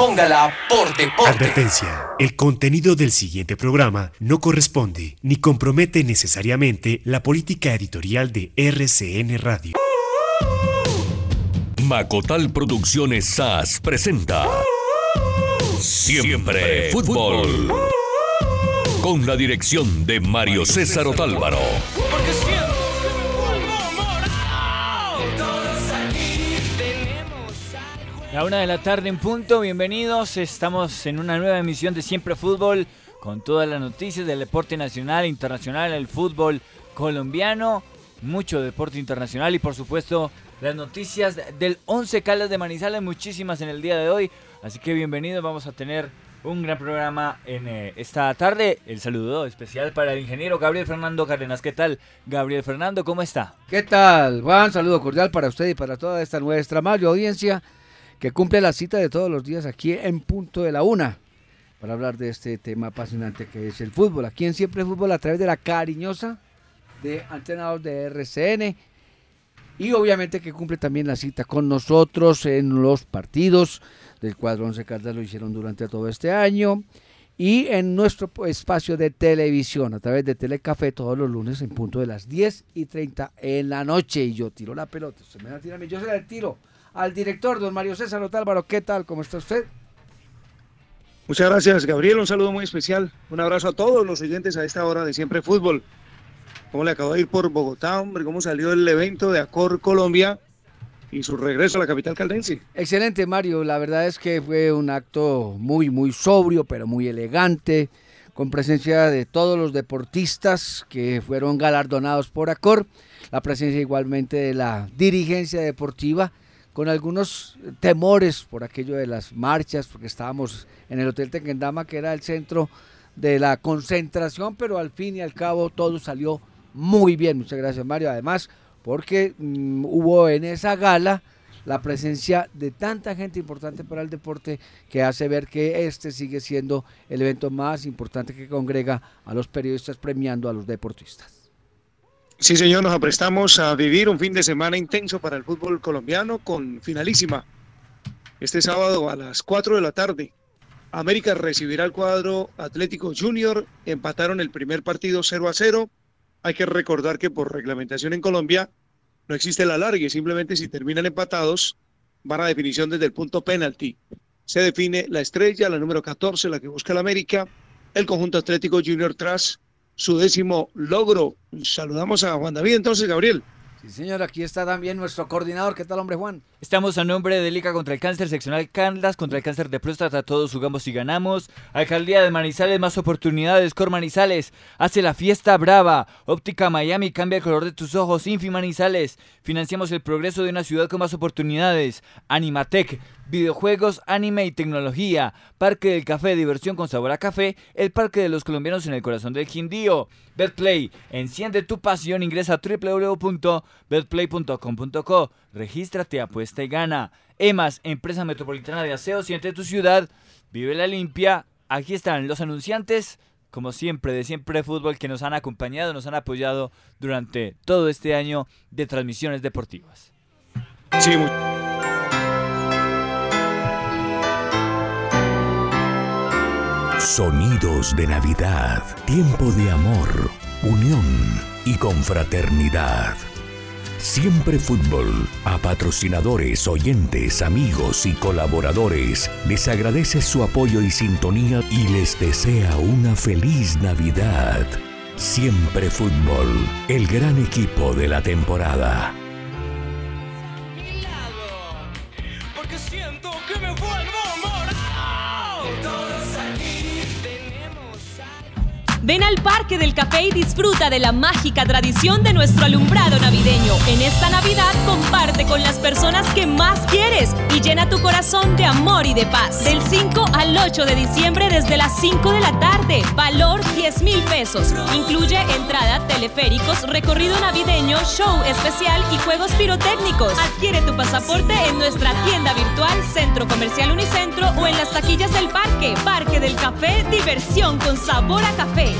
Póngala por deporte. Advertencia. El contenido del siguiente programa no corresponde ni compromete necesariamente la política editorial de RCN Radio. Macotal Producciones SAS presenta Siempre Fútbol. Con la dirección de Mario César Otálvaro. La una de la tarde en punto, bienvenidos. Estamos en una nueva emisión de Siempre Fútbol con todas las noticias del deporte nacional internacional, el fútbol colombiano, mucho deporte internacional y por supuesto las noticias del 11 Calas de Manizales, muchísimas en el día de hoy. Así que bienvenidos, vamos a tener un gran programa en eh, esta tarde. El saludo especial para el ingeniero Gabriel Fernando Cárdenas. ¿Qué tal, Gabriel Fernando? ¿Cómo está? ¿Qué tal, Juan? Saludo cordial para usted y para toda esta nuestra mayor audiencia que cumple la cita de todos los días aquí en punto de la una para hablar de este tema apasionante que es el fútbol. Aquí en Siempre Fútbol a través de la cariñosa de Antenados de RCN y obviamente que cumple también la cita con nosotros en los partidos del cuadro 11 Caldas lo hicieron durante todo este año. Y en nuestro espacio de televisión a través de Telecafé todos los lunes en punto de las 10 y 30 en la noche. Y yo tiro la pelota, usted me yo se la tiro al director, don Mario César Otálvaro. ¿Qué tal? ¿Cómo está usted? Muchas gracias, Gabriel. Un saludo muy especial. Un abrazo a todos los oyentes a esta hora de Siempre Fútbol. ¿Cómo le acabo de ir por Bogotá, hombre? ¿Cómo salió el evento de Acor Colombia y su regreso a la capital caldense? Excelente, Mario. La verdad es que fue un acto muy, muy sobrio, pero muy elegante, con presencia de todos los deportistas que fueron galardonados por Acor, la presencia igualmente de la dirigencia deportiva con algunos temores por aquello de las marchas, porque estábamos en el Hotel Tequendama, que era el centro de la concentración, pero al fin y al cabo todo salió muy bien. Muchas gracias, Mario. Además, porque mm, hubo en esa gala la presencia de tanta gente importante para el deporte que hace ver que este sigue siendo el evento más importante que congrega a los periodistas premiando a los deportistas. Sí, señor, nos aprestamos a vivir un fin de semana intenso para el fútbol colombiano con finalísima. Este sábado a las 4 de la tarde, América recibirá el cuadro Atlético Junior. Empataron el primer partido 0 a 0. Hay que recordar que por reglamentación en Colombia no existe el alargue, simplemente si terminan empatados van a definición desde el punto penalti. Se define la estrella, la número 14, la que busca el América, el conjunto Atlético Junior tras su décimo logro. Saludamos a Juan David entonces, Gabriel. Sí, señor, aquí está también nuestro coordinador. ¿Qué tal, hombre Juan? Estamos a nombre de Liga contra el Cáncer, seccional Candas, contra el cáncer de próstata, todos jugamos y ganamos. Alcaldía de Manizales, más oportunidades. Cor Manizales, hace la fiesta brava. Óptica Miami, cambia el color de tus ojos. Infi Manizales, financiamos el progreso de una ciudad con más oportunidades. Animatec, videojuegos, anime y tecnología. Parque del Café, diversión con sabor a café. El Parque de los Colombianos en el corazón del Quindío. Betplay, enciende tu pasión, ingresa a www.betplay.com.co. Regístrate, apuesta y gana. EMAS, Empresa Metropolitana de Aseo, siente tu ciudad. Vive la limpia. Aquí están los anunciantes, como siempre, de Siempre Fútbol, que nos han acompañado, nos han apoyado durante todo este año de transmisiones deportivas. Sí, Sonidos de Navidad, tiempo de amor, unión y confraternidad. Siempre Fútbol, a patrocinadores, oyentes, amigos y colaboradores, les agradece su apoyo y sintonía y les desea una feliz Navidad. Siempre Fútbol, el gran equipo de la temporada. Ven al Parque del Café y disfruta de la mágica tradición de nuestro alumbrado navideño. En esta Navidad comparte con las personas que más quieres y llena tu corazón de amor y de paz. Del 5 al 8 de diciembre desde las 5 de la tarde. Valor 10 mil pesos. Incluye entrada, teleféricos, recorrido navideño, show especial y juegos pirotécnicos. Adquiere tu pasaporte en nuestra tienda virtual Centro Comercial Unicentro o en las taquillas del parque. Parque del Café, diversión con sabor a café.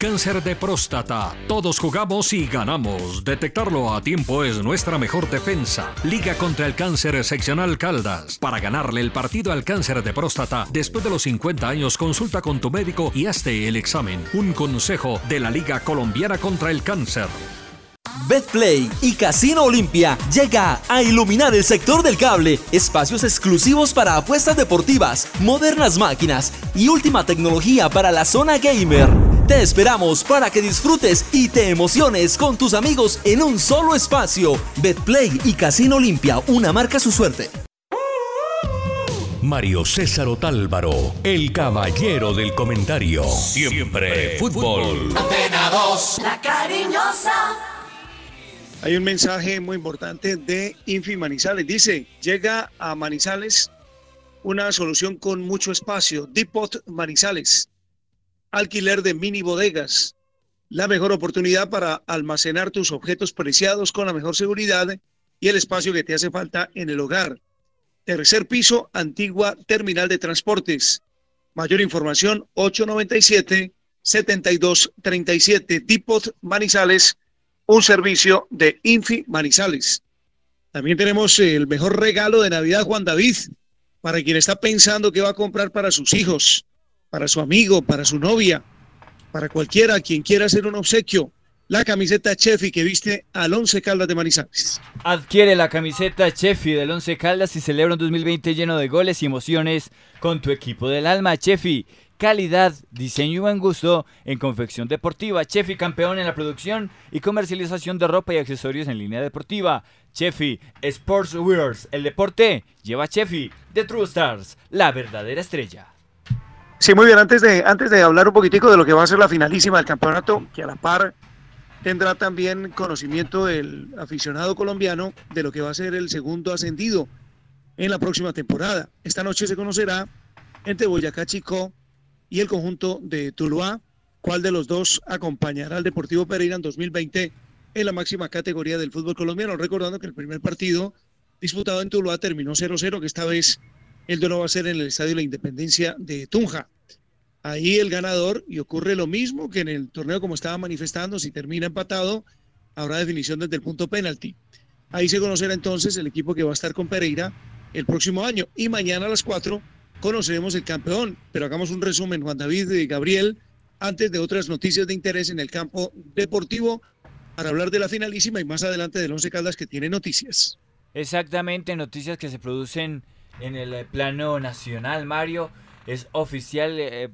Cáncer de próstata. Todos jugamos y ganamos. Detectarlo a tiempo es nuestra mejor defensa. Liga contra el cáncer seccional Caldas. Para ganarle el partido al cáncer de próstata, después de los 50 años, consulta con tu médico y hazte el examen. Un consejo de la Liga Colombiana contra el Cáncer. Betplay y Casino Olimpia llega a iluminar el sector del cable, espacios exclusivos para apuestas deportivas, modernas máquinas y última tecnología para la zona gamer. Te esperamos para que disfrutes y te emociones con tus amigos en un solo espacio. Betplay y Casino Olimpia, una marca su suerte. Mario César Otálvaro, el caballero del comentario. Siempre fútbol. La cariñosa. Hay un mensaje muy importante de Infi Manizales. Dice, llega a Manizales una solución con mucho espacio. Depot Manizales. Alquiler de mini bodegas. La mejor oportunidad para almacenar tus objetos preciados con la mejor seguridad y el espacio que te hace falta en el hogar. Tercer piso, antigua terminal de transportes. Mayor información, 897-7237. Depot Manizales un servicio de Infi Manizales. También tenemos el mejor regalo de Navidad, Juan David, para quien está pensando qué va a comprar para sus hijos, para su amigo, para su novia, para cualquiera quien quiera hacer un obsequio. La camiseta Chefi que viste al Once Caldas de Manizales. Adquiere la camiseta Chefi del Once Caldas y celebra un 2020 lleno de goles y emociones con tu equipo del alma, Chefi calidad, diseño y buen gusto en confección deportiva. Chefi campeón en la producción y comercialización de ropa y accesorios en línea deportiva. Chefi Sportswears, el deporte lleva Chefi de True Stars, la verdadera estrella. Sí, muy bien, antes de, antes de hablar un poquitico de lo que va a ser la finalísima del campeonato, que a la par tendrá también conocimiento el aficionado colombiano de lo que va a ser el segundo ascendido en la próxima temporada. Esta noche se conocerá entre Boyacá Chico y el conjunto de Tuluá. ¿Cuál de los dos acompañará al Deportivo Pereira en 2020 en la máxima categoría del fútbol colombiano? Recordando que el primer partido disputado en Tuluá terminó 0-0, que esta vez el duelo va a ser en el Estadio la Independencia de Tunja. Ahí el ganador, y ocurre lo mismo que en el torneo como estaba manifestando, si termina empatado, habrá definición desde el punto penalti. Ahí se conocerá entonces el equipo que va a estar con Pereira el próximo año. Y mañana a las 4 conoceremos el campeón. Pero hagamos un resumen, Juan David y Gabriel, antes de otras noticias de interés en el campo deportivo, para hablar de la finalísima y más adelante del Once Caldas que tiene noticias. Exactamente, noticias que se producen en el eh, plano nacional, Mario. Es oficial, eh,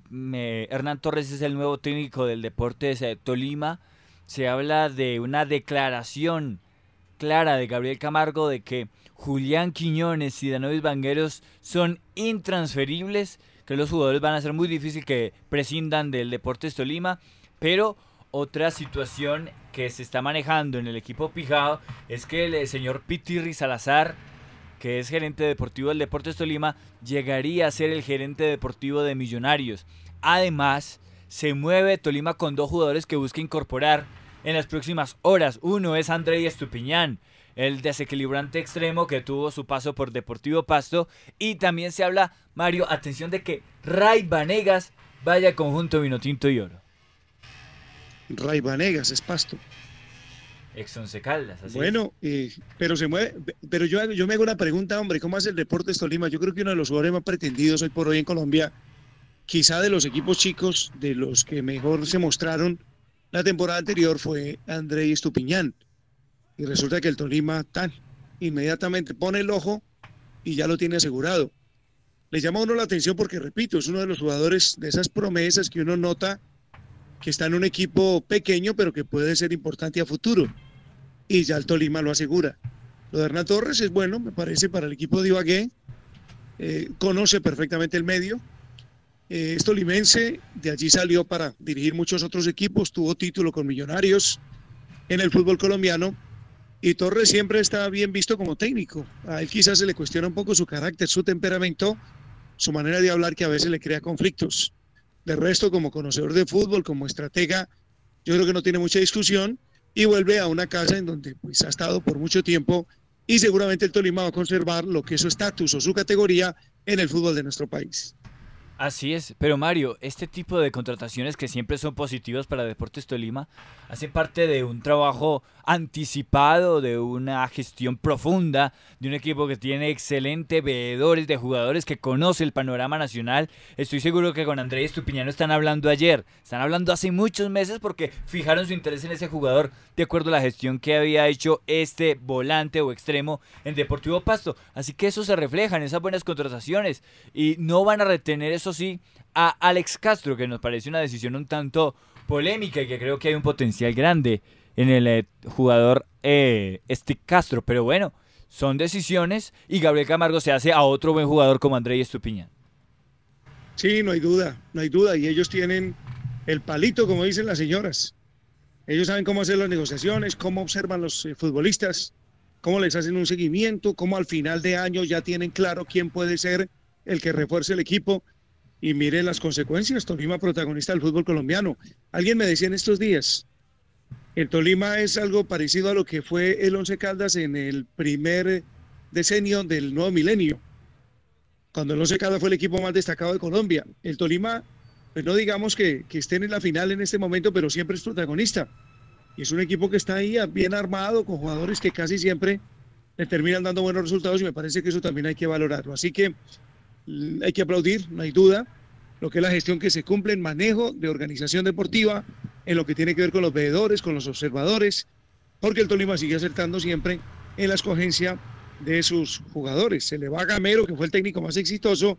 Hernán Torres es el nuevo técnico del Deportes eh, Tolima. Se habla de una declaración clara de Gabriel Camargo de que Julián Quiñones y Danovis Vangueros son intransferibles, que los jugadores van a ser muy difícil que prescindan del Deportes Tolima, pero otra situación que se está manejando en el equipo Pijao es que el señor Pitirri Salazar, que es gerente deportivo del Deportes Tolima, llegaría a ser el gerente deportivo de Millonarios. Además, se mueve Tolima con dos jugadores que busca incorporar en las próximas horas. Uno es Andrei Estupiñán, el desequilibrante extremo que tuvo su paso por Deportivo Pasto. Y también se habla, Mario, atención de que Ray Vanegas vaya conjunto Vinotinto y Oro. Ray Vanegas es pasto. Ex Once Caldas. Bueno, eh, pero se mueve. Pero yo, yo me hago una pregunta, hombre, ¿cómo hace el Deportes Tolima? Yo creo que uno de los jugadores más pretendidos hoy por hoy en Colombia, quizá de los equipos chicos, de los que mejor se mostraron la temporada anterior, fue André Estupiñán. Y resulta que el Tolima tan inmediatamente pone el ojo y ya lo tiene asegurado. Le llama a uno la atención porque, repito, es uno de los jugadores de esas promesas que uno nota que está en un equipo pequeño, pero que puede ser importante a futuro y ya el Tolima lo asegura. Lo de Hernán Torres es bueno, me parece, para el equipo de Ibagué. Eh, conoce perfectamente el medio. Eh, es tolimense, de allí salió para dirigir muchos otros equipos, tuvo título con Millonarios en el fútbol colombiano Y Torres siempre está bien visto como técnico. A él quizás se le cuestiona un poco su carácter, su temperamento, su manera de hablar que a veces le crea conflictos. De resto, como conocedor de fútbol, como estratega, yo creo que no tiene mucha discusión y vuelve a una casa en donde pues, ha estado por mucho tiempo y seguramente el Tolima va a conservar lo que es su estatus o su categoría en el fútbol de nuestro país. Así es, pero Mario, este tipo de contrataciones que siempre son positivas para Deportes Tolima hacen parte de un trabajo anticipado, de una gestión profunda, de un equipo que tiene excelentes veedores de jugadores que conoce el panorama nacional. Estoy seguro que con Andrés Estupiñano están hablando ayer, están hablando hace muchos meses porque fijaron su interés en ese jugador de acuerdo a la gestión que había hecho este volante o extremo en Deportivo Pasto. Así que eso se refleja en esas buenas contrataciones y no van a retener eso sí, a Alex Castro, que nos parece una decisión un tanto polémica y que creo que hay un potencial grande en el eh, jugador eh, este Castro. Pero bueno, son decisiones y Gabriel Camargo se hace a otro buen jugador como André Estupiñán. Sí, no hay duda, no hay duda. Y ellos tienen el palito, como dicen las señoras. Ellos saben cómo hacer las negociaciones, cómo observan los eh, futbolistas, cómo les hacen un seguimiento, cómo al final de año ya tienen claro quién puede ser el que refuerce el equipo y mire las consecuencias. Tolima protagonista del fútbol colombiano. Alguien me decía en estos días, el Tolima es algo parecido a lo que fue el Once Caldas en el primer decenio del nuevo milenio, cuando el Once Caldas fue el equipo más destacado de Colombia. El Tolima, pues no digamos que, estén en la final en este momento, pero siempre es protagonista. Y es un equipo que está ahí bien armado, con jugadores que casi siempre le terminan dando buenos resultados y me parece que eso también hay que valorarlo. Así que hay que aplaudir, no hay duda, lo que es la gestión que se cumple en manejo de organización deportiva, en lo que tiene que ver con los veedores, con los observadores, porque el Tolima sigue acertando siempre en la escogencia de sus jugadores. Se le va a Gamero, que fue el técnico más exitoso,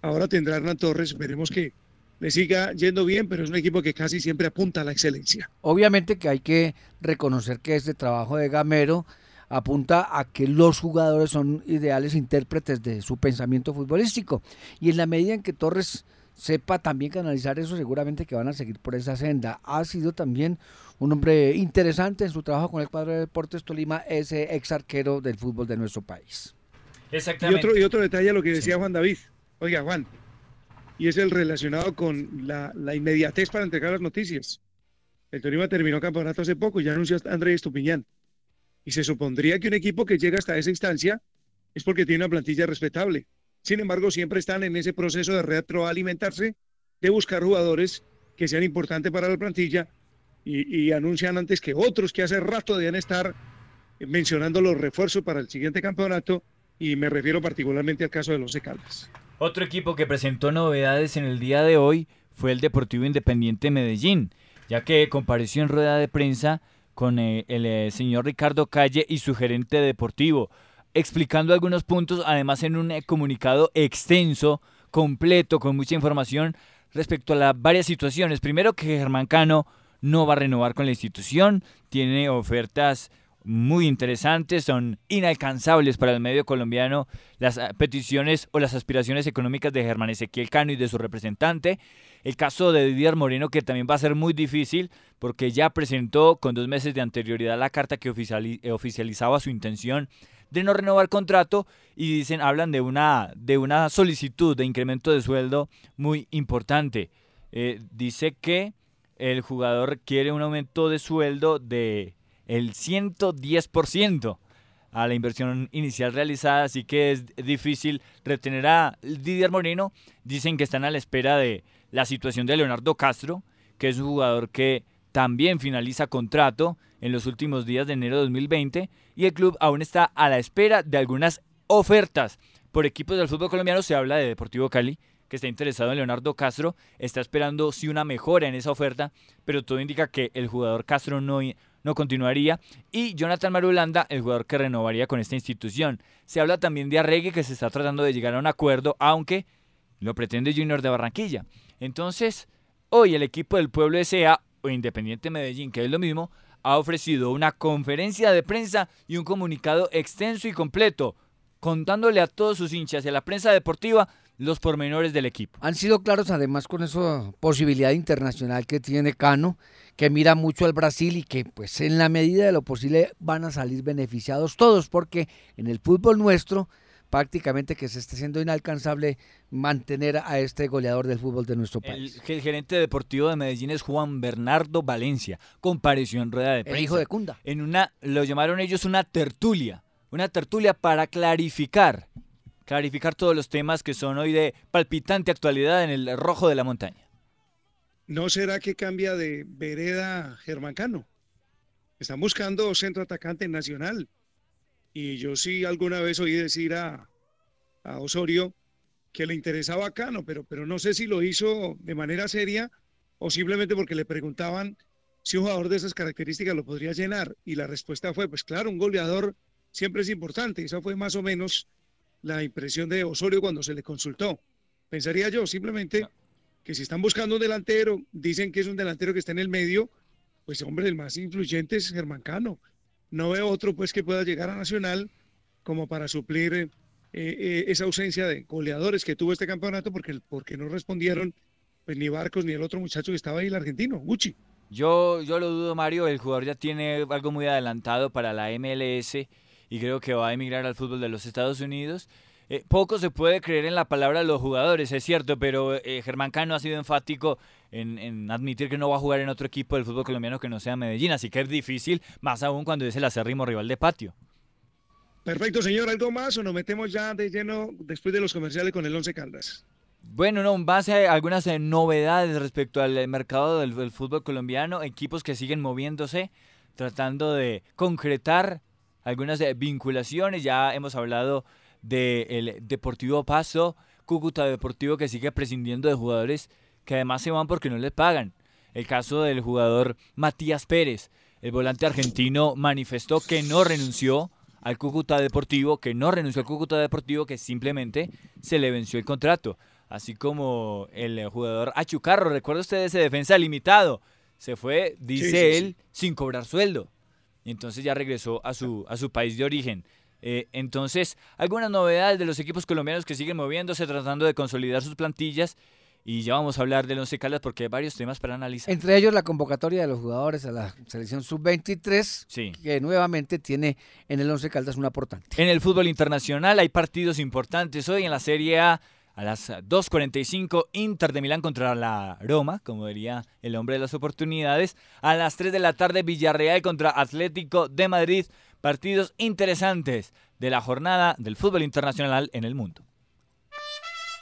ahora tendrá Hernán Torres, esperemos que le siga yendo bien, pero es un equipo que casi siempre apunta a la excelencia. Obviamente que hay que reconocer que este trabajo de Gamero apunta a que los jugadores son ideales intérpretes de su pensamiento futbolístico. Y en la medida en que Torres sepa también canalizar eso, seguramente que van a seguir por esa senda. Ha sido también un hombre interesante en su trabajo con el cuadro de Deportes Tolima, ese ex arquero del fútbol de nuestro país. Exactamente. Y otro, y otro detalle, lo que decía Juan David. Oiga, Juan, y es el relacionado con la, la, inmediatez para entregar las noticias. El Tolima terminó campeonato hace poco y ya anunció a Andrés Estupiñán. Y se supondría que un equipo que llega hasta esa instancia es porque tiene una plantilla respetable. Sin embargo, siempre están en ese proceso de retroalimentarse, de buscar jugadores que sean importantes para la plantilla y, anuncian antes que otros que hace rato deben estar mencionando los refuerzos para el siguiente campeonato y me refiero particularmente al caso de los Caldas. Otro equipo que presentó novedades en el día de hoy fue el Deportivo Independiente Medellín, ya que compareció en rueda de prensa con eh, el eh, señor Ricardo Calle y su gerente deportivo, explicando algunos puntos, además en un eh, comunicado extenso, completo, con mucha información respecto a las varias situaciones. Primero que Germán Cano no va a renovar con la institución, tiene ofertas muy interesantes, son inalcanzables para el medio colombiano las peticiones o las aspiraciones económicas de Germán Ezequiel Cano y de su representante. El caso de Didier Moreno, que también va a ser muy difícil porque ya presentó con dos meses de anterioridad la carta que eh, oficializaba su intención de no renovar contrato y dicen, hablan de una, de una solicitud de incremento de sueldo muy importante. Eh, dice que el jugador quiere un aumento de sueldo de el 110% a la inversión inicial realizada, así que es difícil retener a Didier Moreno. Dicen que están a la espera de la situación de Leonardo Castro, que es un jugador que también finaliza contrato en los últimos días de enero de 2020 y el club aún está a la espera de algunas ofertas por equipos del fútbol colombiano. Se habla de Deportivo Cali, que está interesado en Leonardo Castro, está esperando sí una mejora en esa oferta, pero todo indica que el jugador Castro no, no continuaría y Jonathan Marulanda, el jugador que renovaría con esta institución. Se habla también de Arregui, que se está tratando de llegar a un acuerdo, aunque lo pretende Junior de Barranquilla. Entonces, hoy el equipo del Pueblo S.A. o Independiente Medellín, que es lo mismo, ha ofrecido una conferencia de prensa y un comunicado extenso y completo, contándole a todos sus hinchas y a la prensa deportiva los pormenores del equipo. Han sido claros además con esa posibilidad internacional que tiene Cano, que mira mucho al Brasil y que pues en la medida de lo posible van a salir beneficiados todos, porque en el fútbol nuestro prácticamente que se está siendo inalcanzable mantener a este goleador del fútbol de nuestro país. El, el gerente deportivo de Medellín es Juan Bernardo Valencia. Compareció en rueda de prensa. El hijo de Cunda. En una, lo llamaron ellos una tertulia. Una tertulia para clarificar, clarificar todos los temas que son hoy de palpitante actualidad en el rojo de la montaña. ¿No será que cambia de vereda Germán Cano? Están buscando centro atacante nacional. Y yo sí alguna vez oí decir a, Osorio que le interesaba a Cano, pero, pero no sé si lo hizo de manera seria o simplemente porque le preguntaban si un jugador de esas características lo podría llenar. Y la respuesta fue, pues claro, un goleador siempre es importante. Esa fue más o menos la impresión de Osorio cuando se le consultó. Pensaría yo simplemente que si están buscando un delantero, dicen que es un delantero que está en el medio, pues hombre, el más influyente es Germán Cano no veo otro pues que pueda llegar a Nacional como para suplir eh, eh, esa ausencia de goleadores que tuvo este campeonato porque, porque no respondieron pues, ni Barcos ni el otro muchacho que estaba ahí, el argentino, Gucci. Yo, yo lo dudo, Mario, el jugador ya tiene algo muy adelantado para la MLS y creo que va a emigrar al fútbol de los Estados Unidos. Eh, poco se puede creer en la palabra de los jugadores, es cierto, pero eh, Germán Cano ha sido enfático en, admitir que no va a jugar en otro equipo del fútbol colombiano que no sea Medellín, así que es difícil, más aún cuando es el acérrimo rival de patio. Perfecto, señor. ¿Algo más o nos metemos ya de lleno después de los comerciales con el Once Caldas? Bueno, no, en base a algunas eh, novedades respecto al mercado del, del, fútbol colombiano, equipos que siguen moviéndose, tratando de concretar algunas vinculaciones. Ya hemos hablado del Deportivo Paso, Cúcuta Deportivo que sigue prescindiendo de jugadores que además se van porque no les pagan. El caso del jugador Matías Pérez, el volante argentino manifestó que no renunció al Cúcuta Deportivo, que no renunció al Cúcuta Deportivo, que simplemente se le venció el contrato. Así como el jugador Achucarro, recuerda usted ese defensa limitado, se fue, dice él, sin cobrar sueldo. Y entonces ya regresó a su, a su país de origen. Eh, entonces, algunas novedades de los equipos colombianos que siguen moviéndose, tratando de consolidar sus plantillas. Y ya vamos a hablar del Once Caldas porque hay varios temas para analizar. Entre ellos la convocatoria de los jugadores a la selección sub-23, que nuevamente tiene en el Once Caldas una aportante. En el fútbol internacional hay partidos importantes hoy en la Serie A. A las 2.45 Inter de Milán contra la Roma, como diría el hombre de las oportunidades. A las 3 de la tarde Villarreal contra Atlético de Madrid partidos interesantes de la jornada del fútbol internacional en el mundo.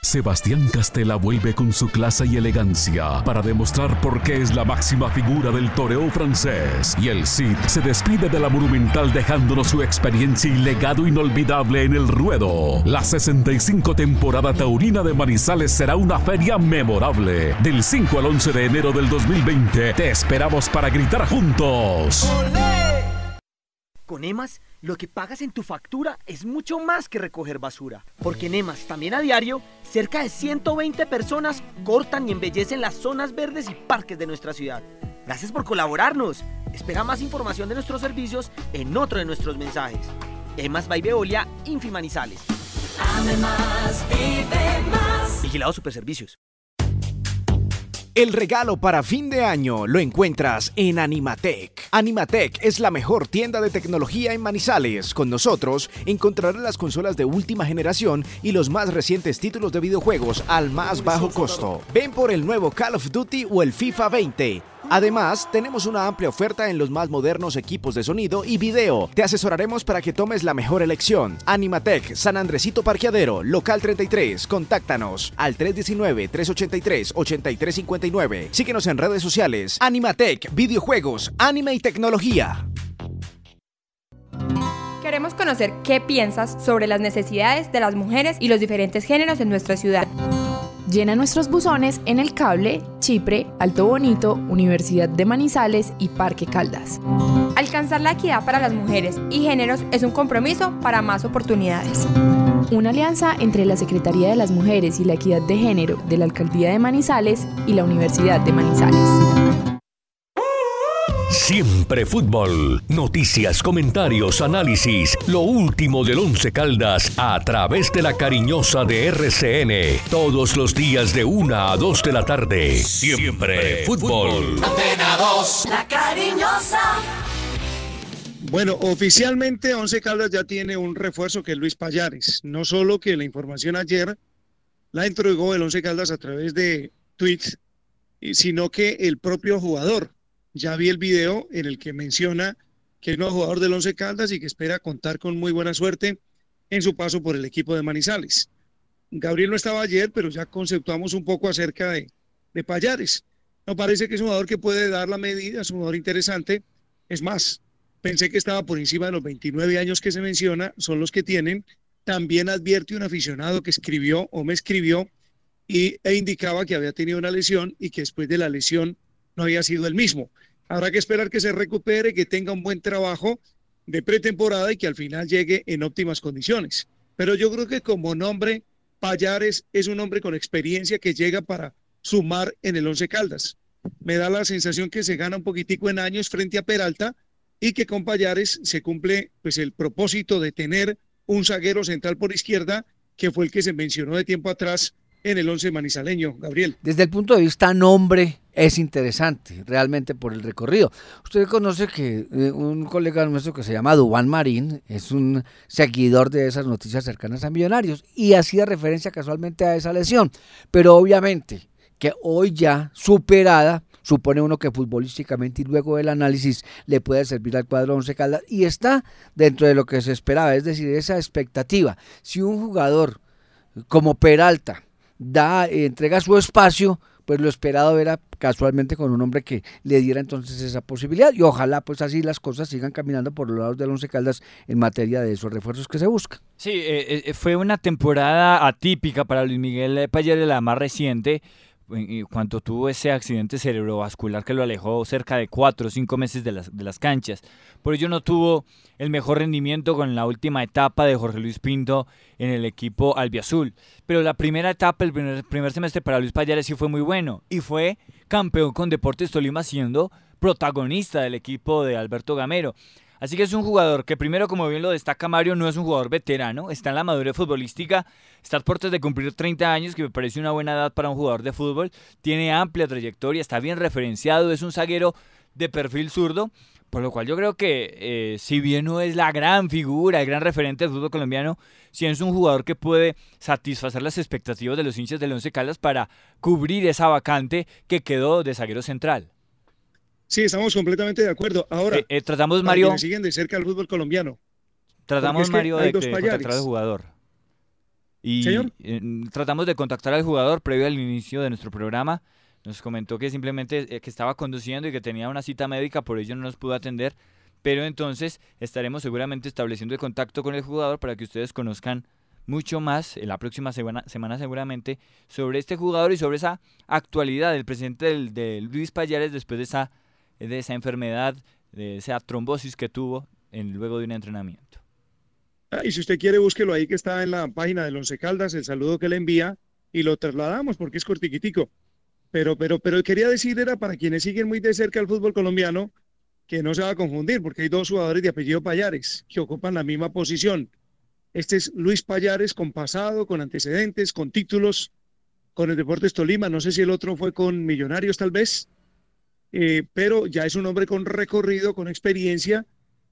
Sebastián Castela vuelve con su clase y elegancia para demostrar por qué es la máxima figura del toreo francés. Y el Cid se despide de la Monumental dejándonos su experiencia y legado inolvidable en el ruedo. La 65 temporada taurina de Manizales será una feria memorable. Del 5 al 11 de enero del 2020 te esperamos para gritar juntos. Con EMAS, lo que pagas en tu factura es mucho más que recoger basura. Porque en EMAS, también a diario, cerca de 120 personas cortan y embellecen las zonas verdes y parques de nuestra ciudad. Gracias por colaborarnos. Espera más información de nuestros servicios en otro de nuestros mensajes. EMAS by Veolia, Infimanizales. Además, vive más. Vigilado Superservicios. El regalo para fin de año lo encuentras en Animatec. Animatec es la mejor tienda de tecnología en Manizales. Con nosotros encontrarás las consolas de última generación y los más recientes títulos de videojuegos al más bajo costo. Ven por el nuevo Call of Duty o el FIFA 20. Además, tenemos una amplia oferta en los más modernos equipos de sonido y video. Te asesoraremos para que tomes la mejor elección. Animatec, San Andresito Parqueadero, local 33. Contáctanos al 319-383-8359. Síguenos en redes sociales. Animatec, videojuegos, anime y tecnología. Queremos conocer qué piensas sobre las necesidades de las mujeres y los diferentes géneros en nuestra ciudad. Llena nuestros buzones en El Cable, Chipre, Alto Bonito, Universidad de Manizales y Parque Caldas. Alcanzar la equidad para las mujeres y géneros es un compromiso para más oportunidades. Una alianza entre la Secretaría de las Mujeres y la Equidad de Género de la Alcaldía de Manizales y la Universidad de Manizales. Siempre fútbol. Noticias, comentarios, análisis. Lo último del Once Caldas a través de la cariñosa de RCN. Todos los días de una a dos de la tarde. Siempre fútbol. Antena 2, la cariñosa. Bueno, oficialmente Once Caldas ya tiene un refuerzo que es Luis Payares. No solo que la información ayer la entregó el Once Caldas a través de tweets, sino que el propio jugador. Ya vi el video en el que menciona que es nuevo jugador del Once Caldas y que espera contar con muy buena suerte en su paso por el equipo de Manizales. Gabriel no estaba ayer, pero ya conceptuamos un poco acerca de, de Payares. Nos parece que es un jugador que puede dar la medida, es un jugador interesante. Es más, Pensé que estaba por encima de los 29 años que se menciona, son los que tienen. También advierte un aficionado que escribió o me escribió y, e indicaba que había tenido una lesión y que después de la lesión no había sido el mismo. Habrá que esperar que se recupere, que tenga un buen trabajo de pretemporada y que al final llegue en óptimas condiciones. Pero yo creo que como nombre, Payares es un hombre con experiencia que llega para sumar en el Once Caldas. Me da la sensación que se gana un poquitico en años frente a Peralta, y que con Payares se cumple pues el propósito de tener un zaguero central por izquierda que fue el que se mencionó de tiempo atrás en el once manizaleño, Gabriel. Desde el punto de vista nombre es interesante, realmente por el recorrido. Usted conoce que eh, un colega nuestro que se llama Dubán Marín es un seguidor de esas noticias cercanas a Millonarios y hacía referencia casualmente a esa lesión, pero obviamente que hoy ya superada supone uno que futbolísticamente y luego el análisis le puede servir al cuadro Once Caldas y está dentro de lo que se esperaba, es decir, esa expectativa. Si un jugador como Peralta da, entrega su espacio, pues lo esperado era casualmente con un hombre que le diera entonces esa posibilidad y ojalá pues así las cosas sigan caminando por los lados del Once Caldas en materia de esos refuerzos que se buscan. Sí, eh, eh, fue una temporada atípica para Luis Miguel Payer, la más reciente, cuando tuvo ese accidente cerebrovascular que lo alejó cerca de cuatro o cinco meses de las, de las canchas. Por ello no tuvo el mejor rendimiento con la última etapa de Jorge Luis Pinto en el equipo albiazul. Pero la primera etapa, el primer, primer semestre para Luis Payares sí fue muy bueno y fue campeón con Deportes Tolima siendo protagonista del equipo de Alberto Gamero. Así que es un jugador que primero, como bien lo destaca Mario, no es un jugador veterano, está en la madurez futbolística, está a puertas de cumplir 30 años, que me parece una buena edad para un jugador de fútbol, tiene amplia trayectoria, está bien referenciado, es un zaguero de perfil zurdo, por lo cual yo creo que eh, si bien no es la gran figura, el gran referente del fútbol colombiano, sí es un jugador que puede satisfacer las expectativas de los hinchas del Once Caldas para cubrir esa vacante que quedó de zaguero central. Sí, estamos completamente de acuerdo. Ahora, eh, eh, tratamos, Mario. siguen de cerca al fútbol colombiano. Tratamos, Mario, de, contactar al jugador. Y ¿Señor? Eh, tratamos de contactar al jugador previo al inicio de nuestro programa. Nos comentó que simplemente que estaba conduciendo y que tenía una cita médica, por ello no nos pudo atender. Pero entonces estaremos seguramente estableciendo el contacto con el jugador para que ustedes conozcan mucho más en la próxima semana, semana seguramente sobre este jugador y sobre esa actualidad del presidente del, de Luis Payares después de esa de esa enfermedad, de esa trombosis que tuvo en, luego de un entrenamiento. Ah, y si usted quiere, búsquelo ahí que está en la página del Once Caldas, el saludo que le envía y lo trasladamos porque es cortiquitico. Pero, pero, pero quería decir, era para quienes siguen muy de cerca el fútbol colombiano, que no se va a confundir, porque hay dos jugadores de apellido Payares que ocupan la misma posición. Este es Luis Payares con pasado, con antecedentes, con títulos, con el Deportes Tolima. No sé si el otro fue con Millonarios, tal vez. Eh, pero ya es un hombre con recorrido, con experiencia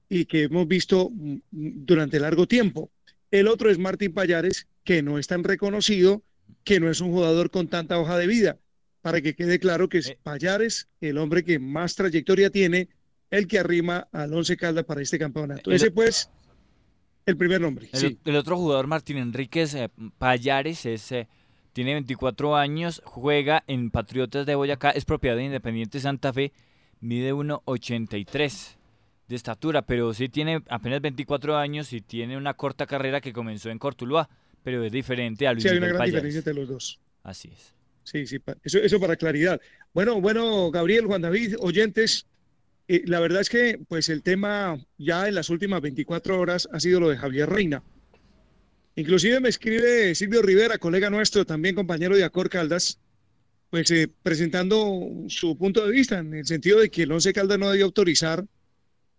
y que hemos visto mm, durante largo tiempo. El otro es Martín Payares, que no es tan reconocido, que no es un jugador con tanta hoja de vida. Para que quede claro que es eh. Payares el hombre que más trayectoria tiene, el que arrima al Once Caldas para este campeonato. Ese pues, el primer nombre. El, otro jugador, Martín Enríquez eh, Payares, es tiene 24 años, juega en Patriotas de Boyacá, es propiedad de Independiente Santa Fe, mide 1,83 de estatura, pero sí tiene apenas 24 años y tiene una corta carrera que comenzó en Cortuluá, pero es diferente a Luis Sí, hay una gran diferencia entre los dos. Así es. Sí, sí, eso, eso para claridad. Bueno, bueno, Gabriel, Juan David, oyentes, eh, la verdad es que pues el tema ya en las últimas 24 horas ha sido lo de Javier Reina. Inclusive me escribe Silvio Rivera, colega nuestro, también compañero de Acor Caldas, pues eh, presentando su punto de vista en el sentido de que el Once Caldas no debió autorizar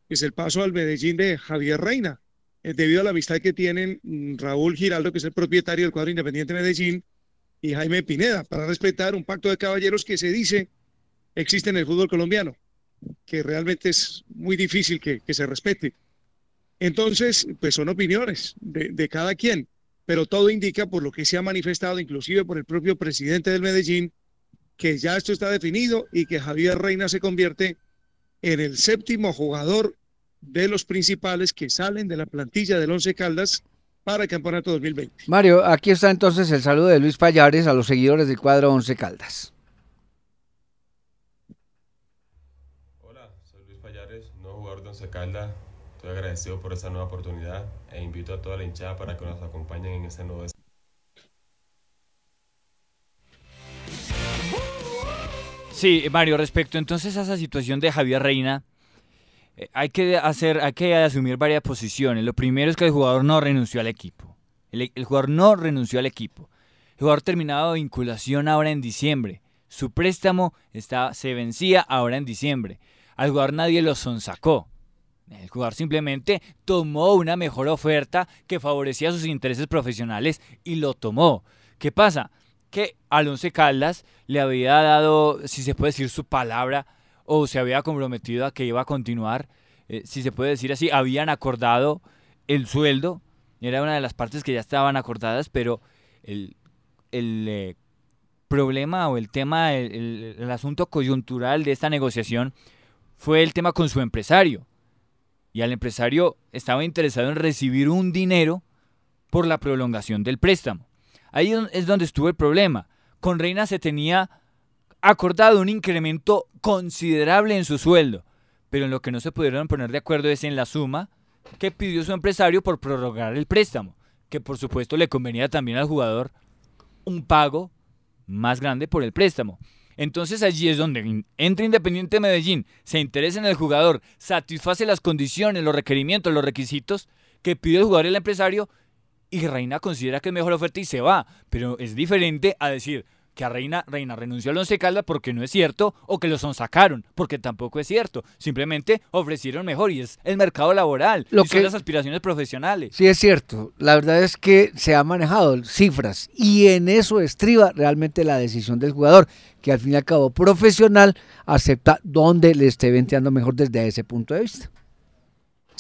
pues, el paso al Medellín de Javier Reina, eh, debido a la amistad que tienen mm, Raúl Giraldo, que es el propietario del cuadro Independiente Medellín, y Jaime Pineda, para respetar un pacto de caballeros que se dice existe en el fútbol colombiano, que realmente es muy difícil que, se respete. Entonces, pues son opiniones de, de cada quien, pero todo indica por lo que se ha manifestado, inclusive por el propio presidente del Medellín, que ya esto está definido y que Javier Reina se convierte en el séptimo jugador de los principales que salen de la plantilla del Once Caldas para el campeonato 2020. Mario, aquí está entonces el saludo de Luis Payares a los seguidores del cuadro Once Caldas. Hola, soy Luis Payares, nuevo jugador de Once Caldas. Agradecido por esta nueva oportunidad e invito a toda la hinchada para que nos acompañen en este nuevo Sí, Mario, respecto entonces a esa situación de Javier Reina, eh, hay que hacer, hay que asumir varias posiciones. Lo primero es que el jugador no renunció al equipo. El, jugador no renunció al equipo. El jugador terminaba vinculación ahora en diciembre. Su préstamo está, se vencía ahora en diciembre. Al jugador nadie lo sonsacó. El jugador simplemente tomó una mejor oferta que favorecía sus intereses profesionales y lo tomó. ¿Qué pasa? que Alonso Caldas le había dado, si se puede decir, su palabra o se había comprometido a que iba a continuar, eh, si se puede decir así, habían acordado el sueldo, era una de las partes que ya estaban acordadas, pero el, eh, problema o el tema, el, el asunto coyuntural de esta negociación fue el tema con su empresario. Y al empresario estaba interesado en recibir un dinero por la prolongación del préstamo. Ahí es donde estuvo el problema. Con Reina se tenía acordado un incremento considerable en su sueldo, pero en lo que no se pudieron poner de acuerdo es en la suma que pidió su empresario por prorrogar el préstamo, que por supuesto le convenía también al jugador un pago más grande por el préstamo. Entonces allí es donde entra Independiente Medellín, se interesa en el jugador, satisface las condiciones, los requerimientos, los requisitos que pide el jugador y el empresario y Reina considera que es mejor oferta y se va. Pero es diferente a decir que a Reina, Reina renunció al Once Caldas porque no es cierto o que los son sacaron porque tampoco es cierto. Simplemente ofrecieron mejor y es el mercado laboral Lo y son las aspiraciones profesionales. Sí es cierto. La verdad es que se ha manejado cifras y en eso estriba realmente la decisión del jugador que al fin y al cabo profesional acepta dónde le esté venteando mejor desde ese punto de vista.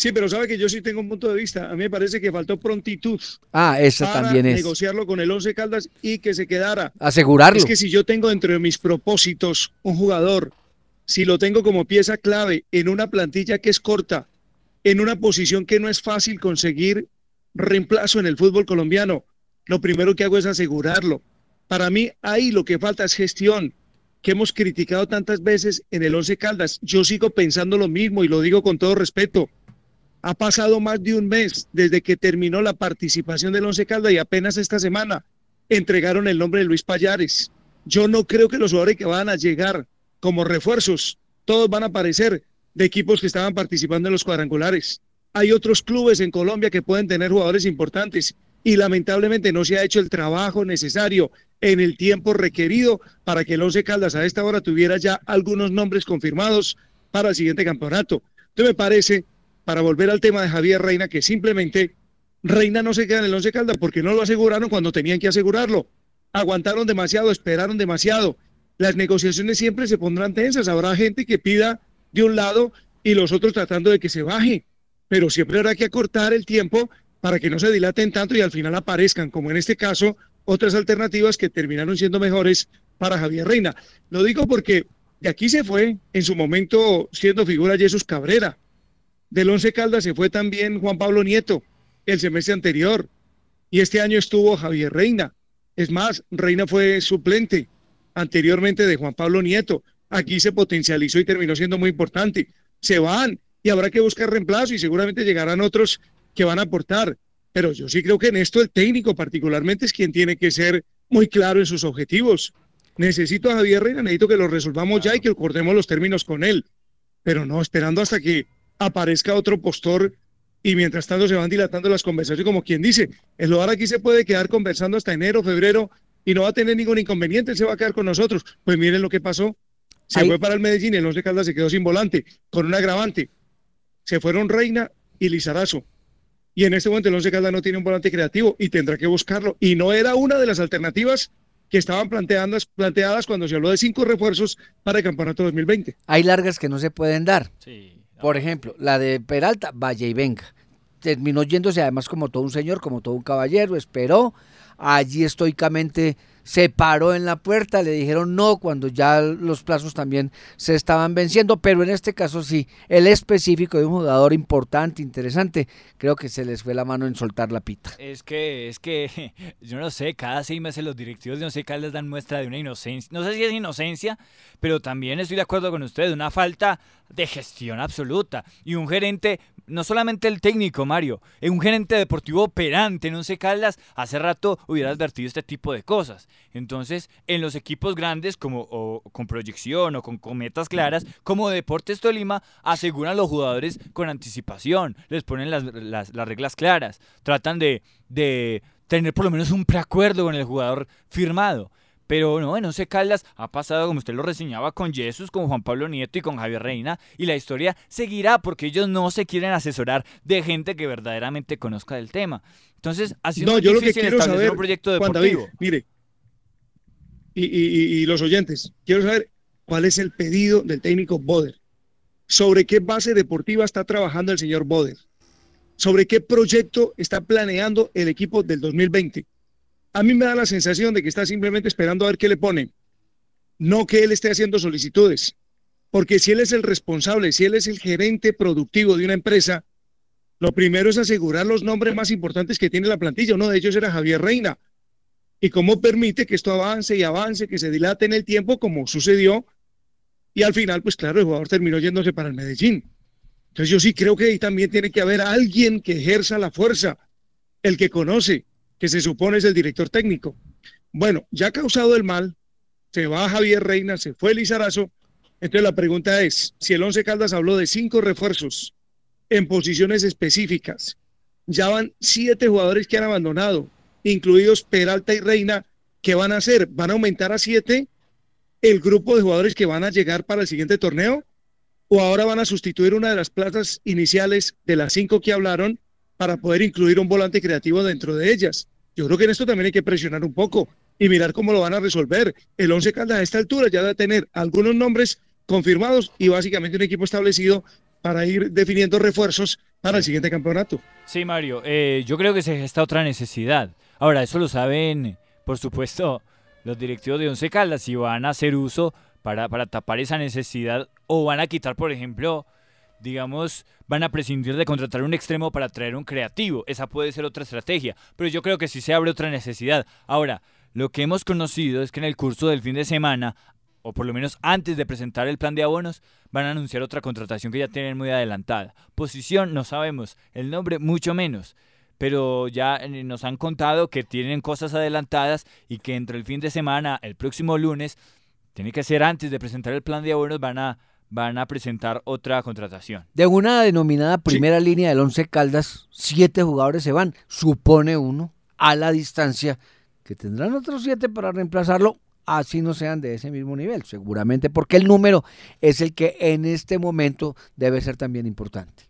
Sí, pero sabe que yo sí tengo un punto de vista. A mí me parece que faltó prontitud. Ah, esa también es. negociarlo con el Once Caldas y que se quedara. Asegurarlo. Es que si yo tengo dentro de mis propósitos un jugador, si lo tengo como pieza clave en una plantilla que es corta, en una posición que no es fácil conseguir reemplazo en el fútbol colombiano, lo primero que hago es asegurarlo. Para mí ahí lo que falta es gestión, que hemos criticado tantas veces en el Once Caldas. Yo sigo pensando lo mismo y lo digo con todo respeto. Ha pasado más de un mes desde que terminó la participación del Once Caldas y apenas esta semana entregaron el nombre de Luis Payares. Yo no creo que los jugadores que van a llegar como refuerzos, todos van a aparecer de equipos que estaban participando en los cuadrangulares. Hay otros clubes en Colombia que pueden tener jugadores importantes y lamentablemente no se ha hecho el trabajo necesario en el tiempo requerido para que el Once Caldas a esta hora tuviera ya algunos nombres confirmados para el siguiente campeonato. Entonces me parece para volver al tema de Javier Reina, que simplemente Reina no se queda en el Once Caldas porque no lo aseguraron cuando tenían que asegurarlo. Aguantaron demasiado, esperaron demasiado. Las negociaciones siempre se pondrán tensas. Habrá gente que pida de un lado y los otros tratando de que se baje. Pero siempre habrá que acortar el tiempo para que no se dilaten tanto y al final aparezcan, como en este caso, otras alternativas que terminaron siendo mejores para Javier Reina. Lo digo porque de aquí se fue en su momento siendo figura Jesús Cabrera. Del Once Caldas se fue también Juan Pablo Nieto el semestre anterior. Y este año estuvo Javier Reina. Es más, Reina fue suplente anteriormente de Juan Pablo Nieto. Aquí se potencializó y terminó siendo muy importante. Se van y habrá que buscar reemplazo y seguramente llegarán otros que van a aportar. Pero yo sí creo que en esto el técnico particularmente es quien tiene que ser muy claro en sus objetivos. Necesito a Javier Reina, necesito que lo resolvamos ya y que acordemos los términos con él. Pero no esperando hasta que aparezca otro postor y mientras tanto se van dilatando las conversaciones, como quien dice, el lugar aquí se puede quedar conversando hasta enero, febrero y no va a tener ningún inconveniente, él se va a quedar con nosotros. Pues miren lo que pasó. Se fue para el Medellín, el Once Caldas se quedó sin volante, con un agravante. Se fueron Reina y Lizarazo. Y en este momento el Once Caldas no tiene un volante creativo y tendrá que buscarlo. Y no era una de las alternativas que estaban planteadas cuando se habló de cinco refuerzos para el campeonato 2020. Hay largas que no se pueden dar. Por ejemplo, la de Peralta, vaya y venga. Terminó yéndose además como todo un señor, como todo un caballero, esperó, allí estoicamente se paró en la puerta, le dijeron no cuando ya los plazos también se estaban venciendo, pero en este caso sí, el específico de un jugador importante, interesante, creo que se les fue la mano en soltar la pita. Es que, es que, yo no sé, cada seis meses los directivos de no sé qué les dan muestra de una inocencia, no sé si es inocencia, pero también estoy de acuerdo con usted, una falta de gestión absoluta y un gerente no solamente el técnico, Mario, un gerente deportivo operante, no sé, Caldas, hace rato hubiera advertido este tipo de cosas. Entonces, en los equipos grandes, como con proyección o con cometas claras, como Deportes Tolima, aseguran a los jugadores con anticipación, les ponen las, las, reglas claras, tratan de, de tener por lo menos un preacuerdo con el jugador firmado. Pero no, en Once Caldas ha pasado, como usted lo reseñaba, con Jesús, con Juan Pablo Nieto y con Javier Reina. Y la historia seguirá porque ellos no se quieren asesorar de gente que verdaderamente conozca del tema. Entonces, ha sido no, yo lo que quiero saber, un proyecto deportivo. mire, y, los oyentes, quiero saber cuál es el pedido del técnico Boder. ¿Sobre qué base deportiva está trabajando el señor Boder? ¿Sobre qué proyecto está planeando el equipo del 2020? A mí me da la sensación de que está simplemente esperando a ver qué le pone. No que él esté haciendo solicitudes. Porque si él es el responsable, si él es el gerente productivo de una empresa, lo primero es asegurar los nombres más importantes que tiene la plantilla. Uno de ellos era Javier Reina. Y cómo permite que esto avance y avance, que se dilate en el tiempo, como sucedió. Y al final, pues claro, el jugador terminó yéndose para el Medellín. Entonces yo sí creo que ahí también tiene que haber alguien que ejerza la fuerza, el que conoce, que se supone es el director técnico. Bueno, ya ha causado el mal, se va Javier Reina, se fue Lizarazo. Entonces la pregunta es, si el Once Caldas habló de cinco refuerzos en posiciones específicas, ya van siete jugadores que han abandonado, incluidos Peralta y Reina, ¿qué van a hacer? ¿Van a aumentar a siete el grupo de jugadores que van a llegar para el siguiente torneo? ¿O ahora van a sustituir una de las plazas iniciales de las cinco que hablaron para poder incluir un volante creativo dentro de ellas. Yo creo que en esto también hay que presionar un poco y mirar cómo lo van a resolver. El Once Caldas a esta altura ya debe tener algunos nombres confirmados y básicamente un equipo establecido para ir definiendo refuerzos para el siguiente campeonato. Sí, Mario, eh, yo creo que se gesta otra necesidad. Ahora, eso lo saben, por supuesto, los directivos de Once Caldas, si van a hacer uso para, para tapar esa necesidad o van a quitar, por ejemplo, digamos, van a prescindir de contratar un extremo para traer un creativo. Esa puede ser otra estrategia, pero yo creo que sí se abre otra necesidad. Ahora, lo que hemos conocido es que en el curso del fin de semana, o por lo menos antes de presentar el plan de abonos, van a anunciar otra contratación que ya tienen muy adelantada. Posición no sabemos, el nombre mucho menos. Pero ya eh, nos han contado que tienen cosas adelantadas y que entre el fin de semana, el próximo lunes, tiene que ser antes de presentar el plan de abonos, van a van a presentar otra contratación. De una denominada primera línea del Once Caldas, siete jugadores se van, supone uno, a la distancia, que tendrán otros siete para reemplazarlo, así no sean de ese mismo nivel, seguramente porque el número es el que en este momento debe ser también importante.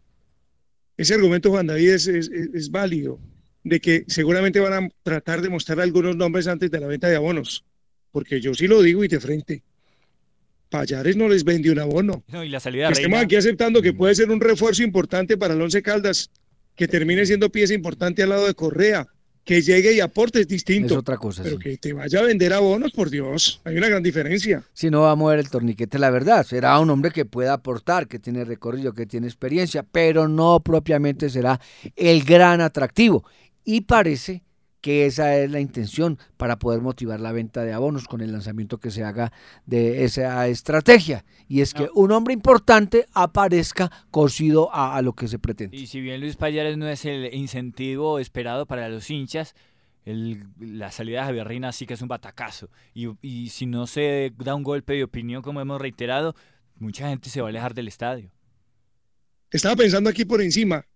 Ese argumento, Juan David, es, es válido, de que seguramente van a tratar de mostrar algunos nombres antes de la venta de abonos, porque yo sí lo digo y de frente Payares no les vende un abono. No, y la salida que estemos aquí aceptando que puede ser un refuerzo importante para el Once Caldas, que termine siendo pieza importante al lado de Correa, que llegue y aporte es distinto. Es otra cosa. Pero que te vaya a vender abonos, por Dios, hay una gran diferencia. Si no va a mover el torniquete, la verdad, será un hombre que pueda aportar, que tiene recorrido, que tiene experiencia, pero no propiamente será el gran atractivo. Y parece que esa es la intención para poder motivar la venta de abonos con el lanzamiento que se haga de esa estrategia. Y es que un hombre importante aparezca cosido a, lo que se pretende. Y si bien Luis Payares no es el incentivo esperado para los hinchas, la salida de Javier Reina sí que es un batacazo. Y, y si no se da un golpe de opinión, como hemos reiterado, mucha gente se va a alejar del estadio. Estaba pensando aquí por encima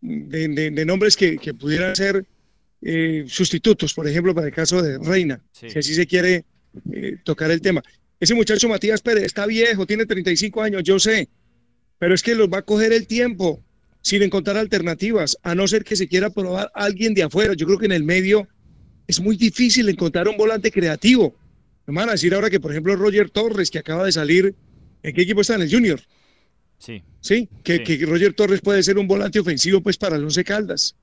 de, nombres que, que pudieran ser eh, sustitutos, por ejemplo, para el caso de Reina, si así se quiere eh, tocar el tema. Ese muchacho Matías Pérez está viejo, tiene 35 años, yo sé, pero es que los va a coger el tiempo sin encontrar alternativas, a no ser que se quiera probar a alguien de afuera. Yo creo que en el medio es muy difícil encontrar un volante creativo. Me van a decir ahora que, por ejemplo, Roger Torres, que acaba de salir, ¿en qué equipo está? En el Junior. Sí. Sí, que, que Roger Torres puede ser un volante ofensivo pues para el Once Caldas.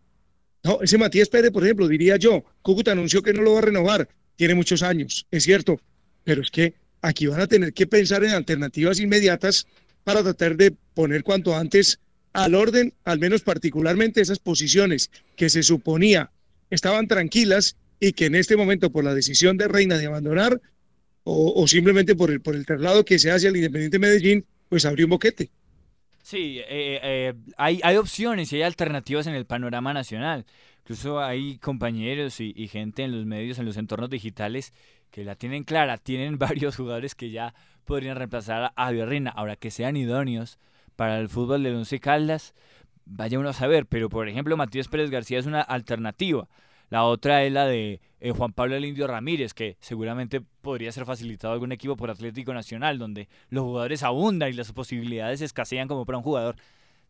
No, ese Matías Pérez, por ejemplo, diría yo, Cúcuta anunció que no lo va a renovar, tiene muchos años, es cierto, pero es que aquí van a tener que pensar en alternativas inmediatas para tratar de poner cuanto antes al orden, al menos particularmente esas posiciones que se suponía estaban tranquilas y que en este momento por la decisión de Reina de abandonar o, simplemente por el, por el traslado que se hace al Independiente Medellín, pues abrió un boquete. Sí, eh, eh, hay, hay opciones y hay alternativas en el panorama nacional. Incluso hay compañeros y, gente en los medios, en los entornos digitales, que la tienen clara. Tienen varios jugadores que ya podrían reemplazar a Reina. Ahora que sean idóneos para el fútbol del Once Caldas, vaya uno a saber. Pero, por ejemplo, Matías Pérez García es una alternativa. La otra es la de eh, Juan Pablo El Indio Ramírez, que seguramente podría ser facilitado algún equipo por Atlético Nacional, donde los jugadores abundan y las posibilidades escasean como para un jugador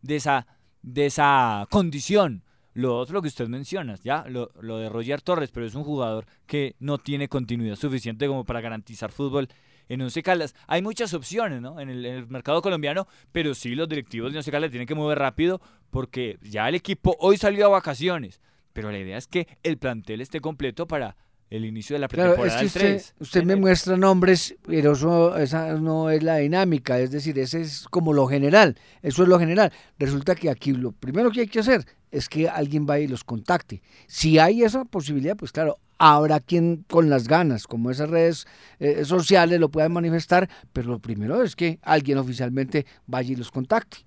de esa, de esa condición. Lo otro que usted menciona, ya, lo, lo de Roger Torres, pero es un jugador que no tiene continuidad suficiente como para garantizar fútbol en Once Caldas. Hay muchas opciones ¿no? en, el, mercado colombiano, pero sí los directivos de Once Caldas tienen que mover rápido porque ya el equipo hoy salió a vacaciones. Pero la idea es que el plantel esté completo para el inicio de la pretemporada claro, es que usted, me muestra nombres, pero eso, esa no es la dinámica, es decir, ese es como lo general, eso es lo general. Resulta que aquí lo primero que hay que hacer es que alguien vaya y los contacte. Si hay esa posibilidad, pues claro, habrá quien con las ganas, como esas redes eh, sociales lo puedan manifestar, pero lo primero es que alguien oficialmente vaya y los contacte.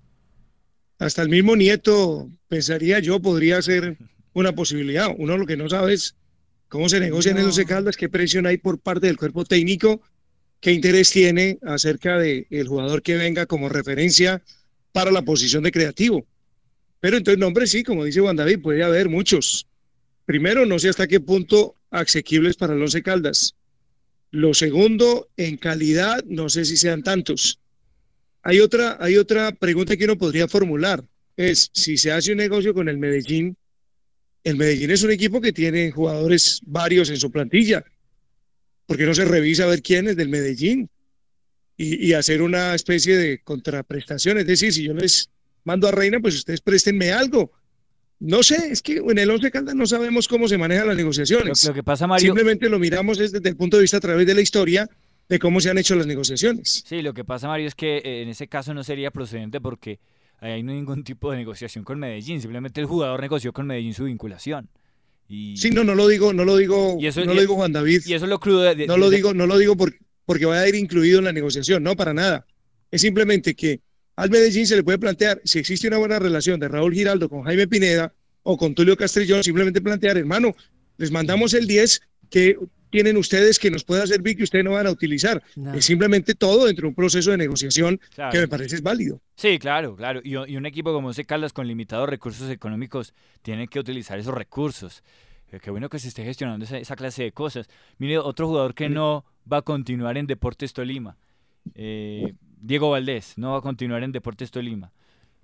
Hasta el mismo nieto, pensaría yo, podría ser una posibilidad. Uno lo que no sabe es cómo se negocian esos Caldas, qué presión hay por parte del cuerpo técnico, qué interés tiene acerca del el jugador que venga como referencia para la posición de creativo. Pero entonces nombres sí, como dice Juan David, puede haber muchos. Primero, no sé hasta qué punto asequibles para los Caldas. Lo segundo, en calidad, no sé si sean tantos. Hay otra, hay otra pregunta que uno podría formular. Es, si se hace un negocio con el Medellín, el Medellín es un equipo que tiene jugadores varios en su plantilla. ¿Por qué no se revisa a ver quién es del Medellín? Y, hacer una especie de contraprestación. Es decir, si yo les mando a Reina, pues ustedes préstenme algo. No sé, es que en el Once Caldas no sabemos cómo se manejan las negociaciones. Lo, que pasa, Mario... Simplemente lo miramos desde el punto de vista a través de la historia de cómo se han hecho las negociaciones. Sí, lo que pasa, Mario, es que eh, en ese caso no sería procedente porque Ahí no hay ningún tipo de negociación con Medellín, simplemente el jugador negoció con Medellín su vinculación. Y... Sí, no, no lo digo, no lo digo, no lo digo Juan David. Y eso es lo crudo No lo digo, no lo digo porque vaya a ir incluido en la negociación, no, para nada. Es simplemente que al Medellín se le puede plantear, si existe una buena relación de Raúl Giraldo con Jaime Pineda o con Tulio Castrillón, simplemente plantear, hermano, les mandamos el 10 que tienen ustedes que nos pueda servir que ustedes no van a utilizar. Es simplemente todo dentro de un proceso de negociación que me parece es válido. Sí, claro, claro. Y, un equipo como ese Caldas con limitados recursos económicos tiene que utilizar esos recursos. Eh, qué bueno que se esté gestionando esa, clase de cosas. Mire, otro jugador que no va a continuar en Deportes Tolima. Eh, Diego Valdés no va a continuar en Deportes Tolima.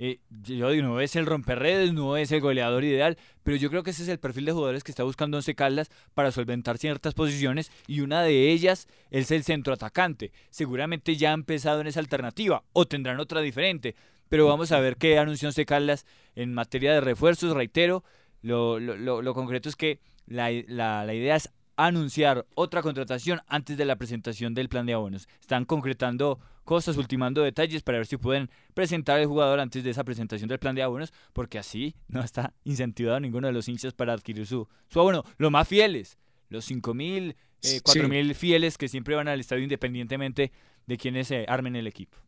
Eh, yo digo, no es el romperredes, no es el goleador ideal, pero yo creo que ese es el perfil de jugadores que está buscando Once Caldas para solventar ciertas posiciones y una de ellas es el centro atacante. Seguramente ya ha empezado en esa alternativa o tendrán otra diferente, pero vamos a ver qué anunció Once Caldas en materia de refuerzos, reitero, lo, lo, concreto es que la, la, la idea es anunciar otra contratación antes de la presentación del plan de abonos. Están concretando cosas, ultimando detalles para ver si pueden presentar al jugador antes de esa presentación del plan de abonos, porque así no está incentivado ninguno de los hinchas para adquirir su, su abono. Los más fieles, los 5.000, mil, eh, mil fieles que siempre van al estadio independientemente de quienes se armen el equipo.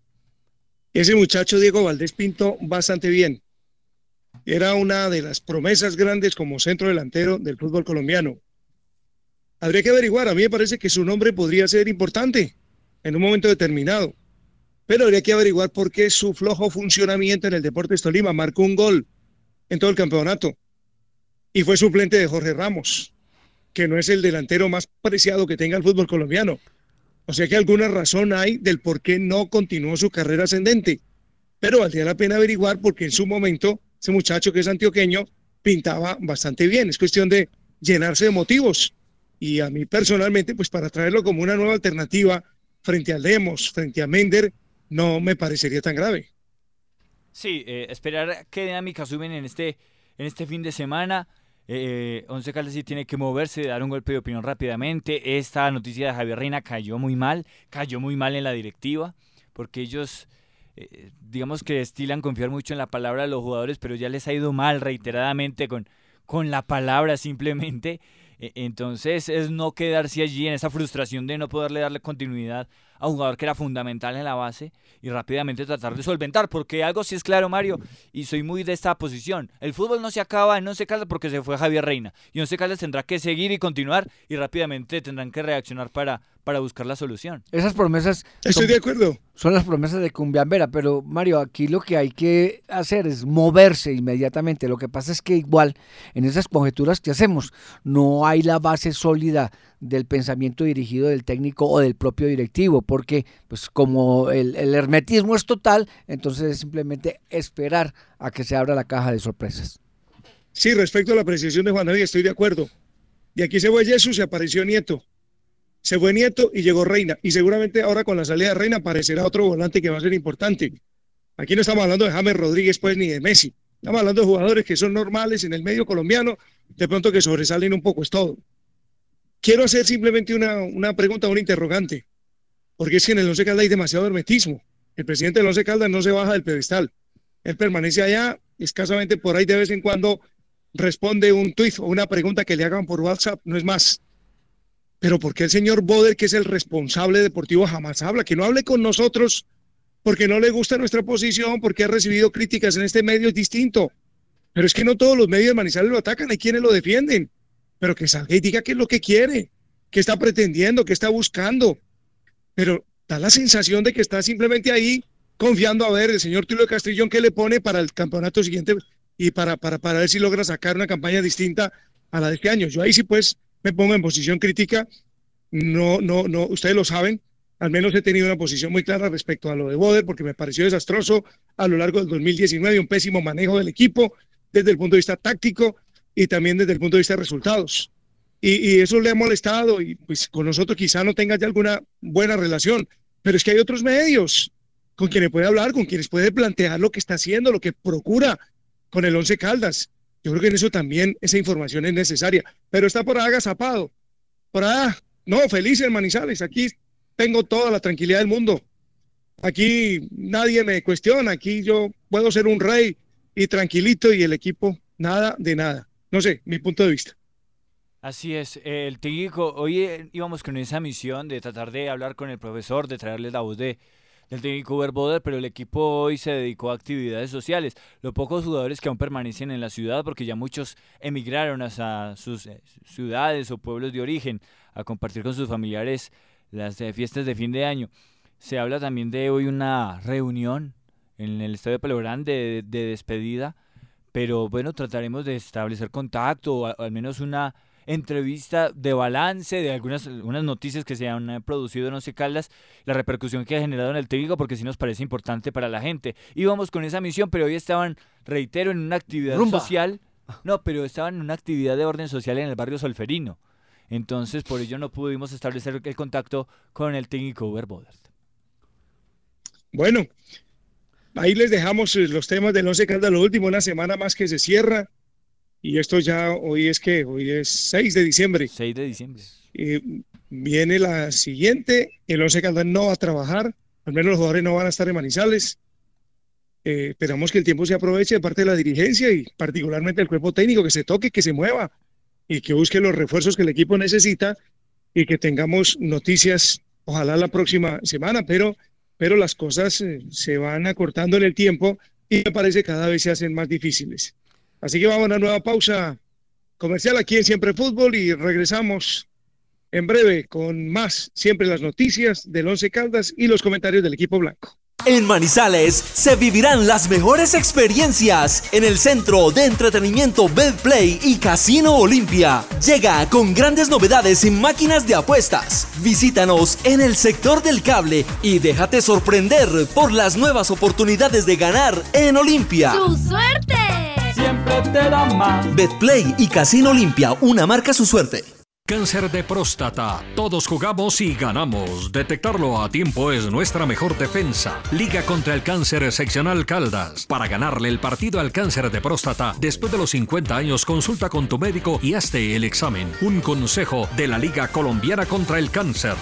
Ese muchacho Diego Valdés pintó bastante bien. Era una de las promesas grandes como centro delantero del fútbol colombiano habría que averiguar. A mí me parece que su nombre podría ser importante en un momento determinado. Pero habría que averiguar por qué su flojo funcionamiento en el Deportes Tolima marcó un gol en todo el campeonato. y fue suplente de Jorge Ramos, que no es el delantero más preciado que tenga el fútbol colombiano. O sea que alguna razón hay del por qué no continuó su carrera ascendente. Pero valdría la pena averiguar porque en su momento ese muchacho que es antioqueño pintaba bastante bien. Es cuestión de llenarse de motivos. Y a mí personalmente, pues para traerlo como una nueva alternativa frente a Lemos, frente a Mender, no me parecería tan grave. Sí, eh, esperar qué dinámica suben en este, en este fin de semana. Eh, Once Caldas sí tiene que moverse, dar un golpe de opinión rápidamente. Esta noticia de Javier Reina cayó muy mal, cayó muy mal en la directiva, porque ellos, eh, digamos que estilan confiar mucho en la palabra de los jugadores, pero ya les ha ido mal reiteradamente con, con la palabra simplemente. E, entonces es no quedarse allí en esa frustración de no poderle darle continuidad a un jugador que era fundamental en la base y rápidamente tratar de solventar, porque algo sí es claro, Mario, y soy muy de esta posición. El fútbol no se acaba en Once Caldas porque se fue Javier Reina, y Once Caldas tendrá que seguir y continuar y rápidamente tendrán que reaccionar para, para buscar la solución. Esas promesas... Estoy de acuerdo. Son las promesas de Cumbiambera, pero Mario, aquí lo que hay que hacer es moverse inmediatamente. Lo que pasa es que igual en esas conjeturas que hacemos no hay la base sólida del pensamiento dirigido del técnico o del propio directivo, porque pues como el, el, hermetismo es total, entonces es simplemente esperar a que se abra la caja de sorpresas. Sí, respecto a la apreciación de Juan David, estoy de acuerdo. Y aquí se fue Jesús y apareció Nieto. Se fue Nieto y llegó Reina. Y seguramente ahora con la salida de Reina aparecerá otro volante que va a ser importante. Aquí no estamos hablando de James Rodríguez, pues, ni de Messi. Estamos hablando de jugadores que son normales en el medio colombiano, de pronto que sobresalen un poco, es todo quiero hacer simplemente una, una pregunta, un interrogante, porque es que en el Once Caldas hay demasiado hermetismo. El presidente del Once Caldas no se baja del pedestal. Él permanece allá, escasamente por ahí de vez en cuando responde un tuit o una pregunta que le hagan por WhatsApp, no es más. Pero ¿por qué el señor Boder, que es el responsable deportivo, jamás habla? Que no hable con nosotros porque no le gusta nuestra posición, porque ha recibido críticas en este medio, distinto. Pero es que no todos los medios de Manizales lo atacan, hay quienes lo defienden pero que salga y diga qué es lo que quiere, qué está pretendiendo, qué está buscando. Pero da la sensación de que está simplemente ahí confiando a ver el señor Tulio Castrillón qué le pone para el campeonato siguiente y para, para, para ver si logra sacar una campaña distinta a la de este año. Yo ahí sí pues me pongo en posición crítica. No, no, no, ustedes lo saben. Al menos he tenido una posición muy clara respecto a lo de Boder porque me pareció desastroso a lo largo del 2019, un pésimo manejo del equipo desde el punto de vista táctico, y también desde el punto de vista de resultados. Y, eso le ha molestado y pues con nosotros quizá no tenga ya alguna buena relación, pero es que hay otros medios con quienes puede hablar, con quienes puede plantear lo que está haciendo, lo que procura con el Once Caldas. Yo creo que en eso también esa información es necesaria, pero está por agazapado. Por ahí, no, feliz en Manizales, aquí tengo toda la tranquilidad del mundo. Aquí nadie me cuestiona, aquí yo puedo ser un rey y tranquilito y el equipo nada de nada. No sé, mi punto de vista. Así es, el técnico, hoy íbamos con esa misión de tratar de hablar con el profesor, de traerle la voz de, del técnico Verboder, pero el equipo hoy se dedicó a actividades sociales. Los pocos jugadores que aún permanecen en la ciudad, porque ya muchos emigraron hacia sus eh, ciudades o pueblos de origen a compartir con sus familiares las eh, fiestas de fin de año. Se habla también de hoy una reunión en el Estadio Palo Grande de despedida pero bueno, trataremos de establecer contacto o al menos una entrevista de balance de algunas unas noticias que se han eh, producido en Once Caldas, la repercusión que ha generado en el técnico, porque sí nos parece importante para la gente. Íbamos con esa misión, pero hoy estaban, reitero, en una actividad social. No, pero estaban en una actividad de orden social en el barrio Solferino. Entonces, por ello no pudimos establecer el contacto con el técnico Uber Bodert. Bueno, Ahí les dejamos eh, los temas del Once Caldas, lo último, una semana más que se cierra. Y esto ya, hoy es que, hoy es 6 de diciembre. 6 de diciembre. viene la siguiente, el Once Caldas no va a trabajar, al menos los jugadores no van a estar en Manizales. Eh, esperamos que el tiempo se aproveche de parte de la dirigencia y particularmente el cuerpo técnico, que se toque, que se mueva y que busque los refuerzos que el equipo necesita y que tengamos noticias, ojalá la próxima semana, pero pero las cosas eh, se van acortando en el tiempo y me parece cada vez se hacen más difíciles. Así que vamos a una nueva pausa comercial aquí en Siempre Fútbol y regresamos en breve con más, siempre las noticias del Once Caldas y los comentarios del equipo blanco. En Manizales se vivirán las mejores experiencias en el centro de entretenimiento Betplay y Casino Olimpia. Llega con grandes novedades en máquinas de apuestas. Visítanos en el sector del cable y déjate sorprender por las nuevas oportunidades de ganar en Olimpia. ¡Su suerte! Siempre te da más. Betplay y Casino Olimpia, una marca su suerte. Cáncer de próstata. Todos jugamos y ganamos. Detectarlo a tiempo es nuestra mejor defensa. Liga contra el cáncer seccional Caldas. Para ganarle el partido al cáncer de próstata, después de los 50 años, consulta con tu médico y hazte el examen. Un consejo de la Liga Colombiana contra el Cáncer.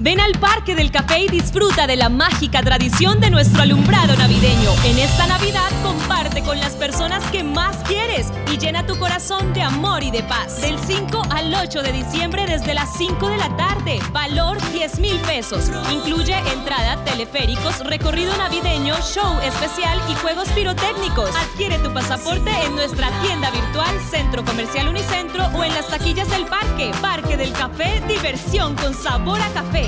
Ven al Parque del Café y disfruta de la mágica tradición de nuestro alumbrado navideño. En esta Navidad comparte con las personas que más quieres y llena tu corazón de amor y de paz. Del 5 al 8 de diciembre desde las 5 de la tarde. Valor 10 mil pesos. Incluye entrada, teleféricos, recorrido navideño, show especial y juegos pirotécnicos. Adquiere tu pasaporte en nuestra tienda virtual Centro Comercial Unicentro o en las taquillas del parque. Parque del Café, diversión con sabor a café.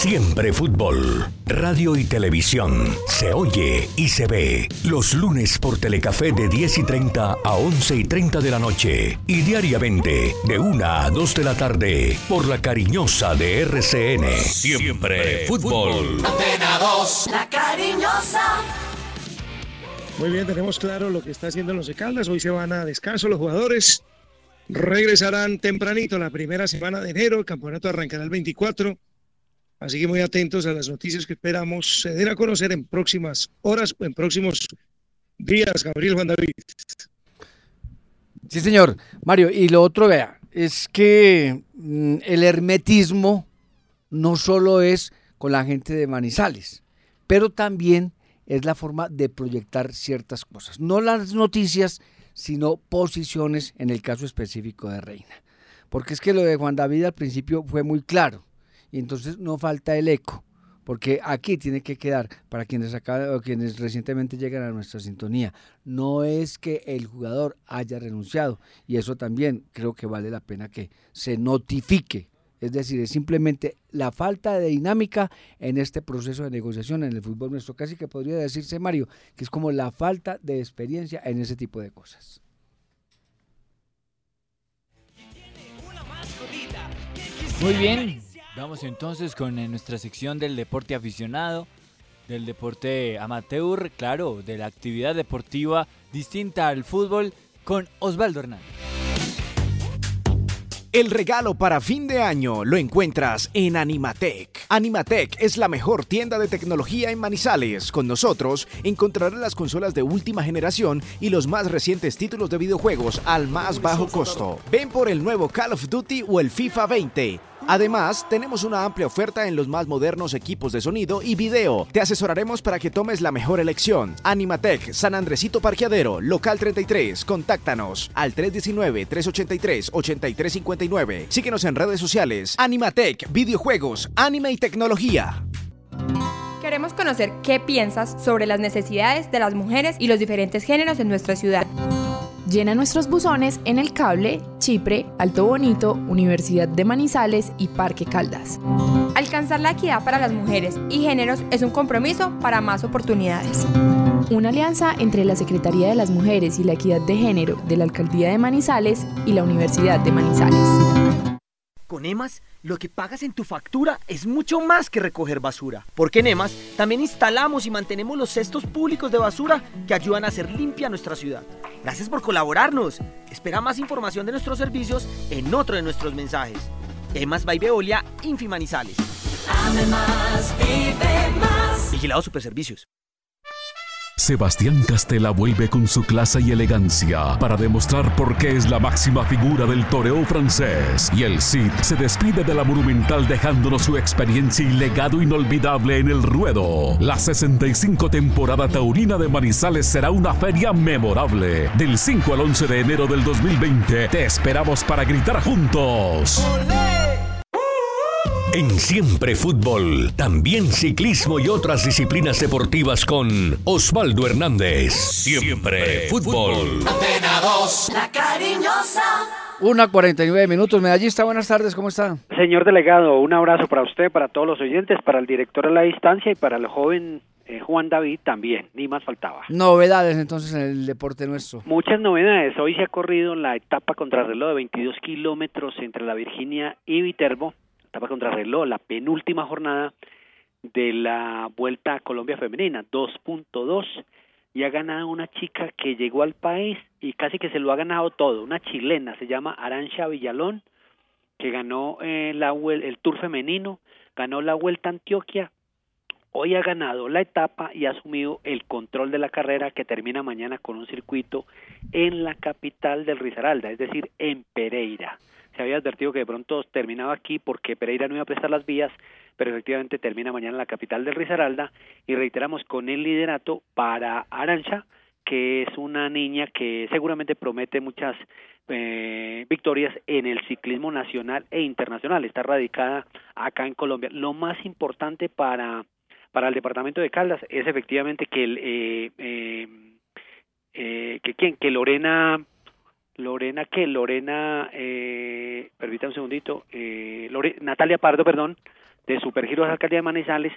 Siempre fútbol, radio y televisión. Se oye y se ve. Los lunes por Telecafé de 10 y 30 a 11 y 30 de la noche. Y diariamente de 1 a 2 de la tarde por la cariñosa de RCN. Siempre fútbol. Antena 2, la cariñosa. Muy bien, tenemos claro lo que está haciendo los de Caldas. Hoy se van a descanso los jugadores. Regresarán tempranito la primera semana de enero. El campeonato arrancará el 24. Así que muy atentos a las noticias que esperamos se den a conocer en próximas horas o en próximos días, Gabriel Juan David. Sí, señor. Mario, y lo otro, vea, es que mm, el hermetismo no solo es con la gente de Manizales, pero también es la forma de proyectar ciertas cosas. No las noticias, sino posiciones en el caso específico de Reina. Porque es que lo de Juan David al principio fue muy claro y entonces no falta el eco, porque aquí tiene que quedar para quienes acá, o quienes recientemente llegan a nuestra sintonía, no es que el jugador haya renunciado y eso también creo que vale la pena que se notifique. Es decir, es simplemente la falta de dinámica en este proceso de negociación en el fútbol nuestro. Casi que podría decirse, Mario, que es como la falta de experiencia en ese tipo de cosas. Muy bien, vamos entonces con eh, nuestra sección del deporte aficionado, del deporte amateur, claro, de la actividad deportiva distinta al fútbol con Osvaldo Hernández. El regalo para fin de año lo encuentras en Animatec. Animatec es la mejor tienda de tecnología en Manizales. Con nosotros encontrarás las consolas de última generación y los más recientes títulos de videojuegos al más bajo costo. Ven por el nuevo Call of Duty o el FIFA 20. Además, tenemos una amplia oferta en los más modernos equipos de sonido y video. Te asesoraremos para que tomes la mejor elección. Animatec, San Andresito Parqueadero, local 33. Contáctanos al 319-383-8359. Síguenos en redes sociales. Animatec, videojuegos, anime y tecnología. Queremos conocer qué piensas sobre las necesidades de las mujeres y los diferentes géneros en nuestra ciudad. Llena nuestros buzones en el cable, Chipre, Alto Bonito, Universidad de Manizales y Parque Caldas. Alcanzar la equidad para las mujeres y géneros es un compromiso para más oportunidades. Una alianza entre la Secretaría de las Mujeres y la Equidad de Género de la Alcaldía de Manizales y la Universidad de Manizales. Con EMAS, lo que pagas en tu factura es mucho más que recoger basura. Porque en EMAS también instalamos y mantenemos los cestos públicos de basura que ayudan a hacer limpia nuestra ciudad. Gracias por colaborarnos. Espera más información de nuestros servicios en otro de nuestros mensajes. EMAS by Veolia, Infimanizales. Ame más, vive más. Vigilado Superservicios. Sebastián Castela vuelve con su clase y elegancia para demostrar por qué es la máxima figura del toreo francés. Y el Cid se despide de la Monumental dejándonos su experiencia y legado inolvidable en el ruedo. La 65 temporada taurina de Manizales será una feria memorable. Del 5 al 11 de enero del 2020 te esperamos para gritar juntos. En Siempre Fútbol, también ciclismo y otras disciplinas deportivas con Osvaldo Hernández. Siempre Fútbol. la cariñosa. Una 49 minutos. Medallista, buenas tardes, ¿cómo está? Señor delegado, un abrazo para usted, para todos los oyentes, para el director a la distancia y para el joven eh, Juan David también, ni más faltaba. Novedades entonces en el deporte nuestro. Muchas novedades. Hoy se ha corrido la etapa contrarreloj de 22 kilómetros entre la Virginia y Viterbo etapa contrarreloj, la penúltima jornada de la Vuelta a Colombia Femenina, 2.2, y ha ganado una chica que llegó al país y casi que se lo ha ganado todo, una chilena, se llama Arancha Villalón, que ganó eh, la, el Tour Femenino, ganó la Vuelta a Antioquia, hoy ha ganado la etapa y ha asumido el control de la carrera que termina mañana con un circuito en la capital del Risaralda, es decir, en Pereira se había advertido que de pronto terminaba aquí porque Pereira no iba a prestar las vías, pero efectivamente termina mañana en la capital del Risaralda y reiteramos con el liderato para Arancha, que es una niña que seguramente promete muchas eh, victorias en el ciclismo nacional e internacional. Está radicada acá en Colombia. Lo más importante para, para el departamento de Caldas es efectivamente que el, eh, eh, eh que, ¿quién? que Lorena Lorena que Lorena, eh, permítame un segundito, eh, Natalia Pardo, perdón, de Supergiros Alcaldía de Manizales,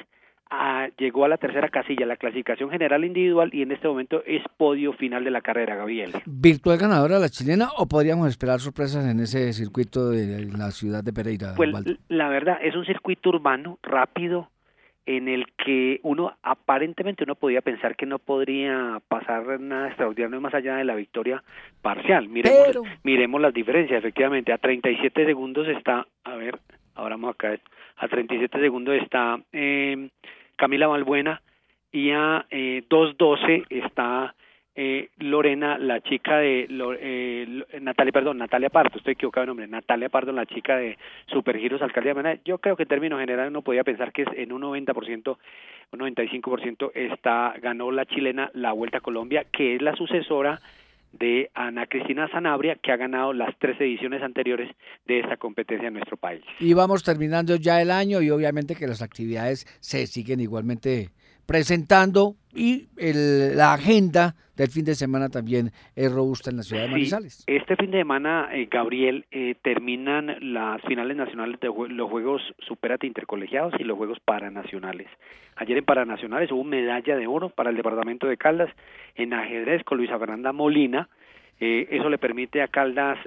llegó a la tercera casilla, la clasificación general individual y en este momento es podio final de la carrera, Gabriel. ¿Virtual ganadora la chilena o podríamos esperar sorpresas en ese circuito de la ciudad de Pereira? Pues la verdad, es un circuito urbano, rápido, en el que uno aparentemente uno podía pensar que no podría pasar nada extraordinario más allá de la victoria parcial. Miremos, miremos las diferencias, efectivamente, a 37 segundos está, a ver, ahora vamos acá, a 37 segundos está eh, Camila Valbuena y a eh, 2.12 está eh, Lorena, la chica de eh, Natalia, perdón, Natalia Pardo, estoy equivocado de nombre, Natalia Pardo, la chica de Supergiros Alcaldía de. Yo creo que en términos generales uno podía pensar que en un 90%, un 95% está, ganó la chilena la Vuelta a Colombia, que es la sucesora de Ana Cristina Sanabria, que ha ganado las tres ediciones anteriores de esta competencia en nuestro país. Y vamos terminando ya el año y obviamente que las actividades se siguen igualmente presentando y la agenda del fin de semana también es robusta en la ciudad de Manizales. este fin de semana, eh, Gabriel, eh, terminan las finales nacionales de los Juegos Superate Intercolegiados y los Juegos Paranacionales. Ayer en Paranacionales hubo medalla de oro para el departamento de Caldas en ajedrez con Luisa Fernanda Molina. Eh, eso le permite a Caldas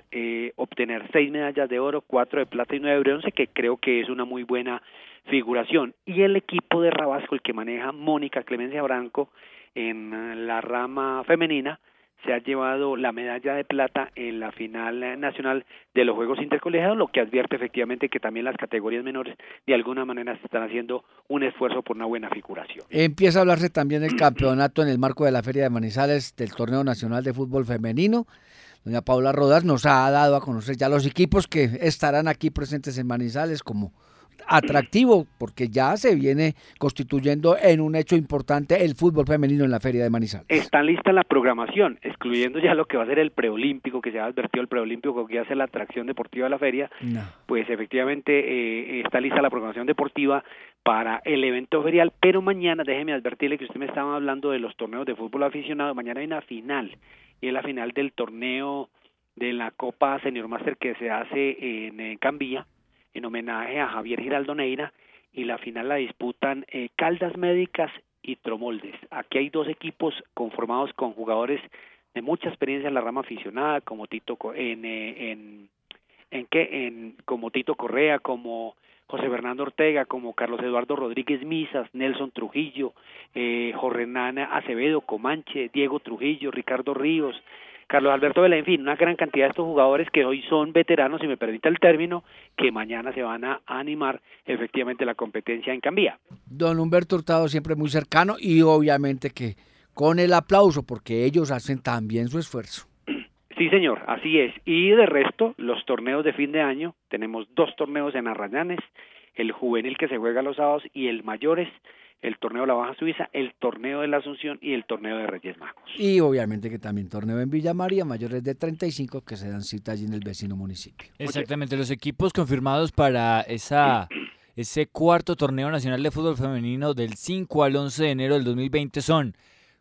obtener seis medallas de oro, cuatro de plata y nueve de bronce, que creo que es una muy buena figuración. Y el equipo de Rabasco, el que maneja Mónica Clemencia Branco en la rama femenina, se ha llevado la medalla de plata en la final nacional de los Juegos Intercolegiados, lo que advierte efectivamente que también las categorías menores de alguna manera están haciendo un esfuerzo por una buena figuración. Empieza a hablarse también del campeonato en el marco de la Feria de Manizales del Torneo Nacional de Fútbol Femenino. Doña Paula Rodas nos ha dado a conocer ya los equipos que estarán aquí presentes en Manizales como atractivo porque ya se viene constituyendo en un hecho importante el fútbol femenino en la Feria de Manizales. Está lista la programación, excluyendo ya lo que va a ser el preolímpico, que se ha advertido el preolímpico que hace la atracción deportiva de la feria, pues efectivamente eh, está lista la programación deportiva para el evento ferial, pero mañana déjeme advertirle que usted me estaba hablando de los torneos de fútbol aficionado, mañana hay una final, y es la final del torneo de la Copa Senior Master que se hace en, en Cambilla, en homenaje a Javier Giraldo Neira y la final la disputan eh, Caldas Médicas y Tromoldes. Aquí hay dos equipos conformados con jugadores de mucha experiencia en la rama aficionada, como Tito en eh, en en qué en como Tito Correa, como José Fernando Ortega, como Carlos Eduardo Rodríguez Misas, Nelson Trujillo, eh, Jorrenana Acevedo, Comanche, Diego Trujillo, Ricardo Ríos, Carlos Alberto Vela, en fin, una gran cantidad de estos jugadores que hoy son veteranos, si me permite el término, que mañana se van a animar efectivamente la competencia en Cambía. Don Humberto Hurtado siempre muy cercano y obviamente que con el aplauso, porque ellos hacen también su esfuerzo. Sí, señor, así es. Y de resto, los torneos de fin de año, tenemos dos torneos en Arrayanes, el juvenil que se juega los sábados y el mayores, el torneo de la Baja Suiza, el torneo de la Asunción y el torneo de Reyes Magos. Y obviamente que también torneo en Villa María, mayores de 35 que se dan cita allí en el vecino municipio. Exactamente, los equipos confirmados para esa ese cuarto torneo nacional de fútbol femenino del 5 al 11 de enero del 2020 son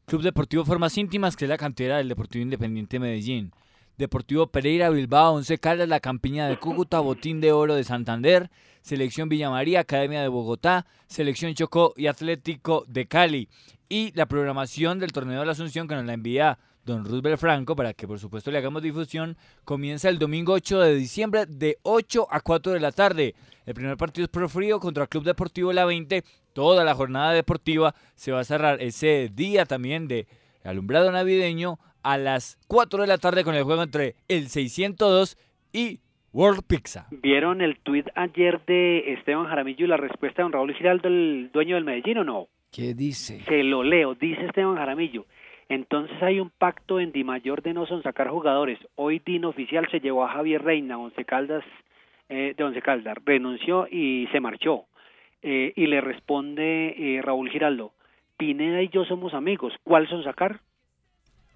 Club Deportivo Formas Íntimas, que es la cantera del Deportivo Independiente Medellín, Deportivo Pereira Bilbao, Once Caldas, La Campiña de Cúcuta, Botín de Oro de Santander, Selección Villa María, Academia de Bogotá, Selección Chocó y Atlético de Cali. Y la programación del torneo de la Asunción que nos la envía don Roosevelt Franco para que por supuesto le hagamos difusión, comienza el domingo 8 de diciembre de 8 a 4 de la tarde. El primer partido es Pro Frío contra Club Deportivo La 20. Toda la jornada deportiva se va a cerrar ese día también de alumbrado navideño a las 4 de la tarde con el juego entre el 602 y World Pizza. ¿Vieron el tuit ayer de Esteban Jaramillo y la respuesta de don Raúl Giraldo, el dueño del Medellín o no? ¿Qué dice? Se lo leo, dice Esteban Jaramillo. Entonces hay un pacto en Di Mayor de no son sacar jugadores. Hoy Dino Oficial se llevó a Javier Reina, Once Caldas, eh, de Once Caldas, renunció y se marchó. Eh, y le responde eh, Raúl Giraldo, Pineda y yo somos amigos, ¿cuál son sacar?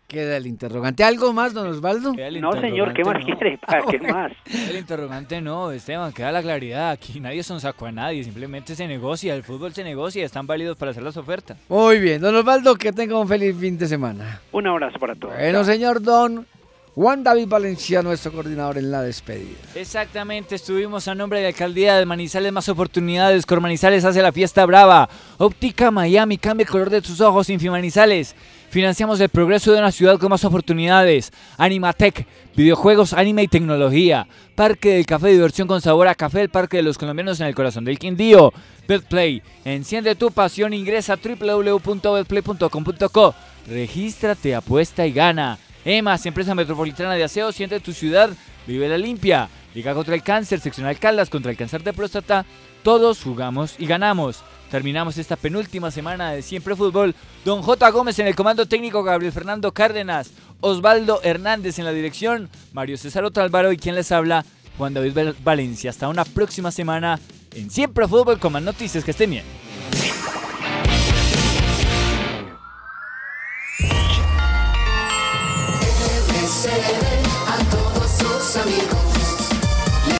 Queda el interrogante. ¿Algo más, don Osvaldo? No, señor, ¿qué más quiere? ¿Para qué más? El interrogante no, Esteban, queda la claridad. Aquí nadie son saco a nadie, simplemente se negocia, el fútbol se negocia, están válidos para hacer las ofertas. Muy bien, don Osvaldo, que tenga un feliz fin de semana. Un abrazo para todos. Bueno, señor Don Juan David Valencia, nuestro coordinador en la despedida. Exactamente, estuvimos a nombre de la alcaldía de Manizales, más oportunidades. Cor Manizales hace la fiesta brava. Óptica Miami, cambia el color de tus ojos, Infimanizales. Financiamos el progreso de una ciudad con más oportunidades. Animatec, videojuegos, anime y tecnología. Parque del café, diversión con sabor a café, el parque de los colombianos en el corazón del Quindío. Betplay, enciende tu pasión, ingresa a www.betplay.com.co. Regístrate, apuesta y gana. EMAS, empresa metropolitana de aseo, siente tu ciudad, vive la limpia. Liga contra el cáncer, seccional Caldas contra el cáncer de próstata. Todos jugamos y ganamos. Terminamos esta penúltima semana de Siempre Fútbol. Don J. Gómez en el comando técnico, Gabriel Fernando Cárdenas, Osvaldo Hernández en la dirección, Mario César Otálvaro y quien les habla, Juan David Valencia. Hasta una próxima semana en Siempre Fútbol con más noticias. Que estén bien.